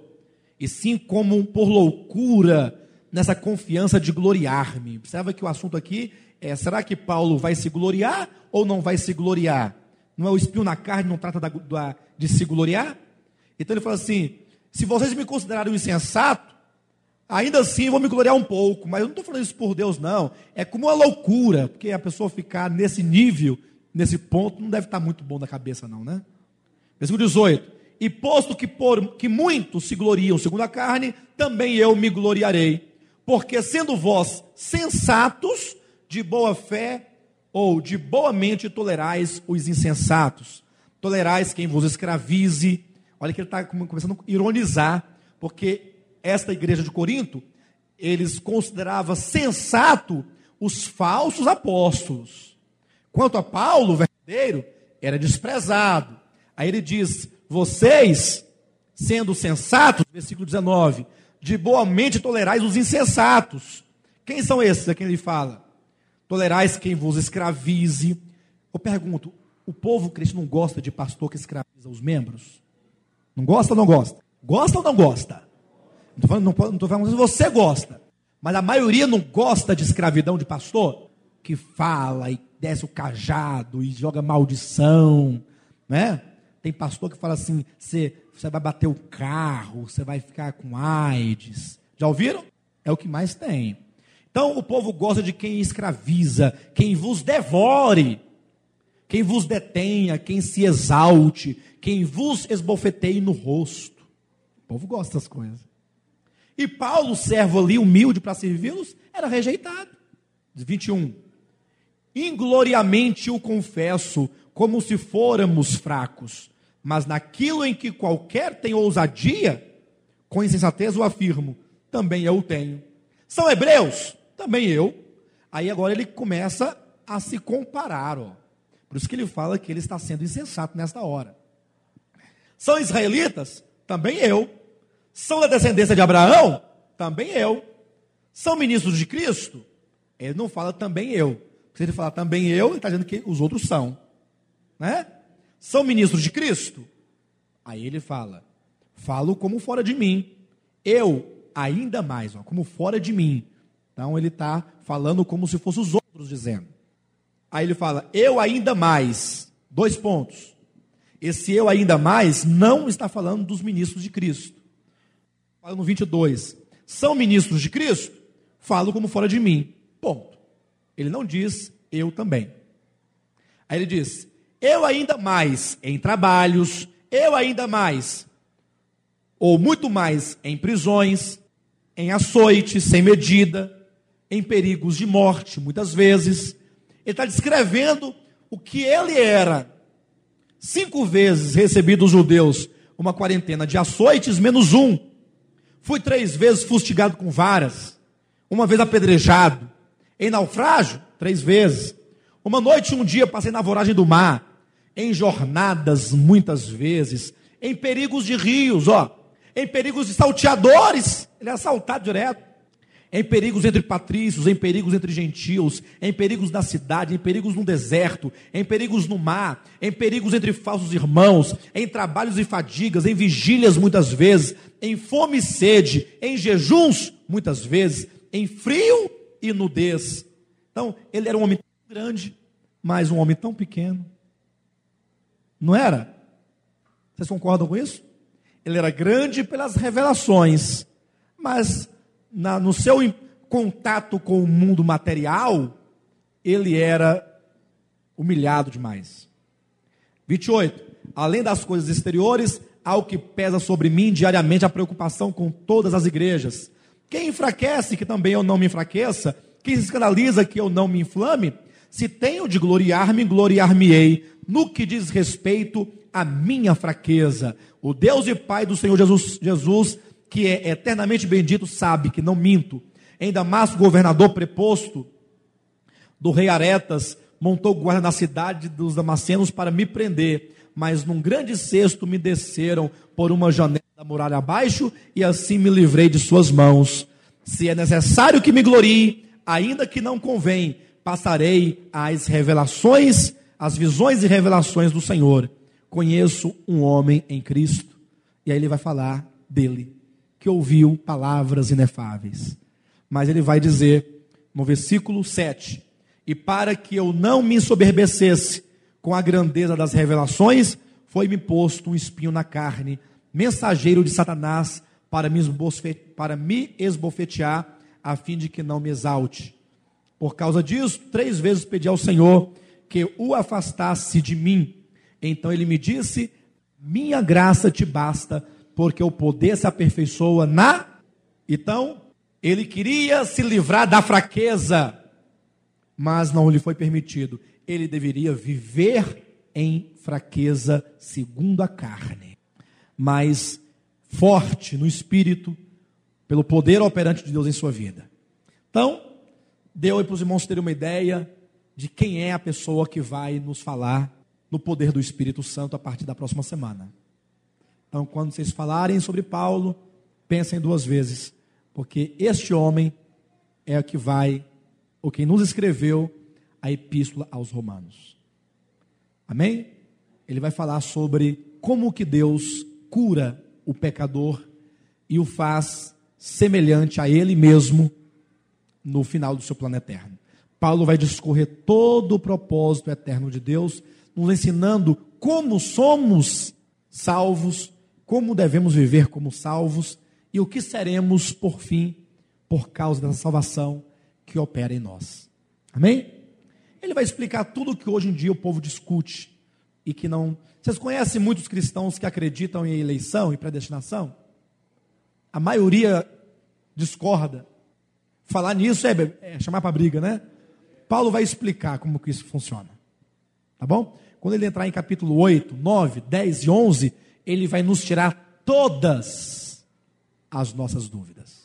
e sim como por loucura, nessa confiança de gloriar-me. Observa que o assunto aqui é: será que Paulo vai se gloriar ou não vai se gloriar? Não é o espinho na carne, não trata da, da, de se gloriar? Então ele fala assim: se vocês me considerarem insensato, ainda assim vou me gloriar um pouco, mas eu não estou falando isso por Deus, não. É como uma loucura, porque a pessoa ficar nesse nível, nesse ponto, não deve estar muito bom na cabeça, não, né? Versículo 18: E posto que, por, que muitos se gloriam segundo a carne, também eu me gloriarei, porque sendo vós sensatos, de boa fé, ou de boa mente tolerais os insensatos, tolerais quem vos escravize. Olha que ele está começando a ironizar, porque esta igreja de Corinto, eles consideravam sensato os falsos apóstolos. Quanto a Paulo, verdadeiro, era desprezado. Aí ele diz: vocês, sendo sensatos, versículo 19, de boa mente tolerais os insensatos. Quem são esses a quem ele fala? tolerais quem vos escravize. Eu pergunto, o povo cristão não gosta de pastor que escraviza os membros? Não gosta ou não gosta? Gosta ou não gosta? Não estou falando, não, não falando se você gosta, mas a maioria não gosta de escravidão de pastor que fala e desce o cajado e joga maldição, né? Tem pastor que fala assim: você, vai bater o carro, você vai ficar com AIDS. Já ouviram? É o que mais tem. Então o povo gosta de quem escraviza, quem vos devore, quem vos detenha, quem se exalte, quem vos esbofeteie no rosto. O povo gosta dessas coisas. E Paulo, servo ali, humilde para servi-los, era rejeitado. 21. Ingloriamente o confesso, como se fôramos fracos, mas naquilo em que qualquer tem ousadia, com insensatez o afirmo, também eu tenho. São hebreus? também eu. Aí agora ele começa a se comparar, ó. Por isso que ele fala que ele está sendo insensato nesta hora. São israelitas? Também eu. São da descendência de Abraão? Também eu. São ministros de Cristo? Ele não fala também eu. Se ele falar também eu, ele está dizendo que os outros são. Né? São ministros de Cristo? Aí ele fala: falo como fora de mim. Eu, ainda mais, ó, como fora de mim. Então ele está falando como se fossem os outros dizendo. Aí ele fala, eu ainda mais. Dois pontos. Esse eu ainda mais não está falando dos ministros de Cristo. Fala no 22. São ministros de Cristo? Falo como fora de mim. Ponto. Ele não diz eu também. Aí ele diz: eu ainda mais em trabalhos, eu ainda mais, ou muito mais em prisões, em açoites sem medida, em perigos de morte, muitas vezes. Ele está descrevendo o que ele era. Cinco vezes recebi dos judeus uma quarentena de açoites, menos um. Fui três vezes fustigado com varas, uma vez apedrejado. Em naufrágio, três vezes. Uma noite e um dia passei na voragem do mar. Em jornadas, muitas vezes. Em perigos de rios, ó. Em perigos de salteadores. Ele é assaltado direto em perigos entre patrícios, em perigos entre gentios, em perigos na cidade, em perigos no deserto, em perigos no mar, em perigos entre falsos irmãos, em trabalhos e fadigas, em vigílias muitas vezes, em fome e sede, em jejuns, muitas vezes, em frio e nudez. Então, ele era um homem grande, mas um homem tão pequeno. Não era? Vocês concordam com isso? Ele era grande pelas revelações, mas na, no seu contato com o mundo material, ele era humilhado demais. 28. Além das coisas exteriores, há o que pesa sobre mim diariamente a preocupação com todas as igrejas. Quem enfraquece, que também eu não me enfraqueça, quem se escandaliza, que eu não me inflame, se tenho de gloriar-me, gloriar-me-ei, no que diz respeito à minha fraqueza. O Deus e Pai do Senhor Jesus, Jesus que é eternamente bendito, sabe que não minto. Em Damasco, governador preposto do rei Aretas montou guarda na cidade dos Damascenos para me prender, mas num grande cesto me desceram por uma janela da muralha abaixo e assim me livrei de suas mãos. Se é necessário que me glorie, ainda que não convém, passarei às revelações, as visões e revelações do Senhor. Conheço um homem em Cristo, e aí ele vai falar dele que ouviu palavras inefáveis. Mas ele vai dizer no versículo 7: E para que eu não me ensoberbecesse com a grandeza das revelações, foi-me posto um espinho na carne, mensageiro de Satanás, para me esbofetear, a fim de que não me exalte. Por causa disso, três vezes pedi ao Senhor que o afastasse de mim. Então ele me disse: Minha graça te basta, porque o poder se aperfeiçoa na. Então, ele queria se livrar da fraqueza, mas não lhe foi permitido. Ele deveria viver em fraqueza segundo a carne, mas forte no espírito, pelo poder operante de Deus em sua vida. Então, deu aí para os irmãos terem uma ideia de quem é a pessoa que vai nos falar no poder do Espírito Santo a partir da próxima semana. Então, quando vocês falarem sobre Paulo, pensem duas vezes, porque este homem é o que vai, o que nos escreveu a epístola aos Romanos. Amém? Ele vai falar sobre como que Deus cura o pecador e o faz semelhante a ele mesmo no final do seu plano eterno. Paulo vai discorrer todo o propósito eterno de Deus, nos ensinando como somos salvos como devemos viver como salvos e o que seremos por fim por causa dessa salvação que opera em nós. Amém? Ele vai explicar tudo o que hoje em dia o povo discute e que não. Vocês conhecem muitos cristãos que acreditam em eleição e predestinação? A maioria discorda. Falar nisso é, é chamar para briga, né? Paulo vai explicar como que isso funciona. Tá bom? Quando ele entrar em capítulo 8, 9, 10 e 11, ele vai nos tirar todas as nossas dúvidas.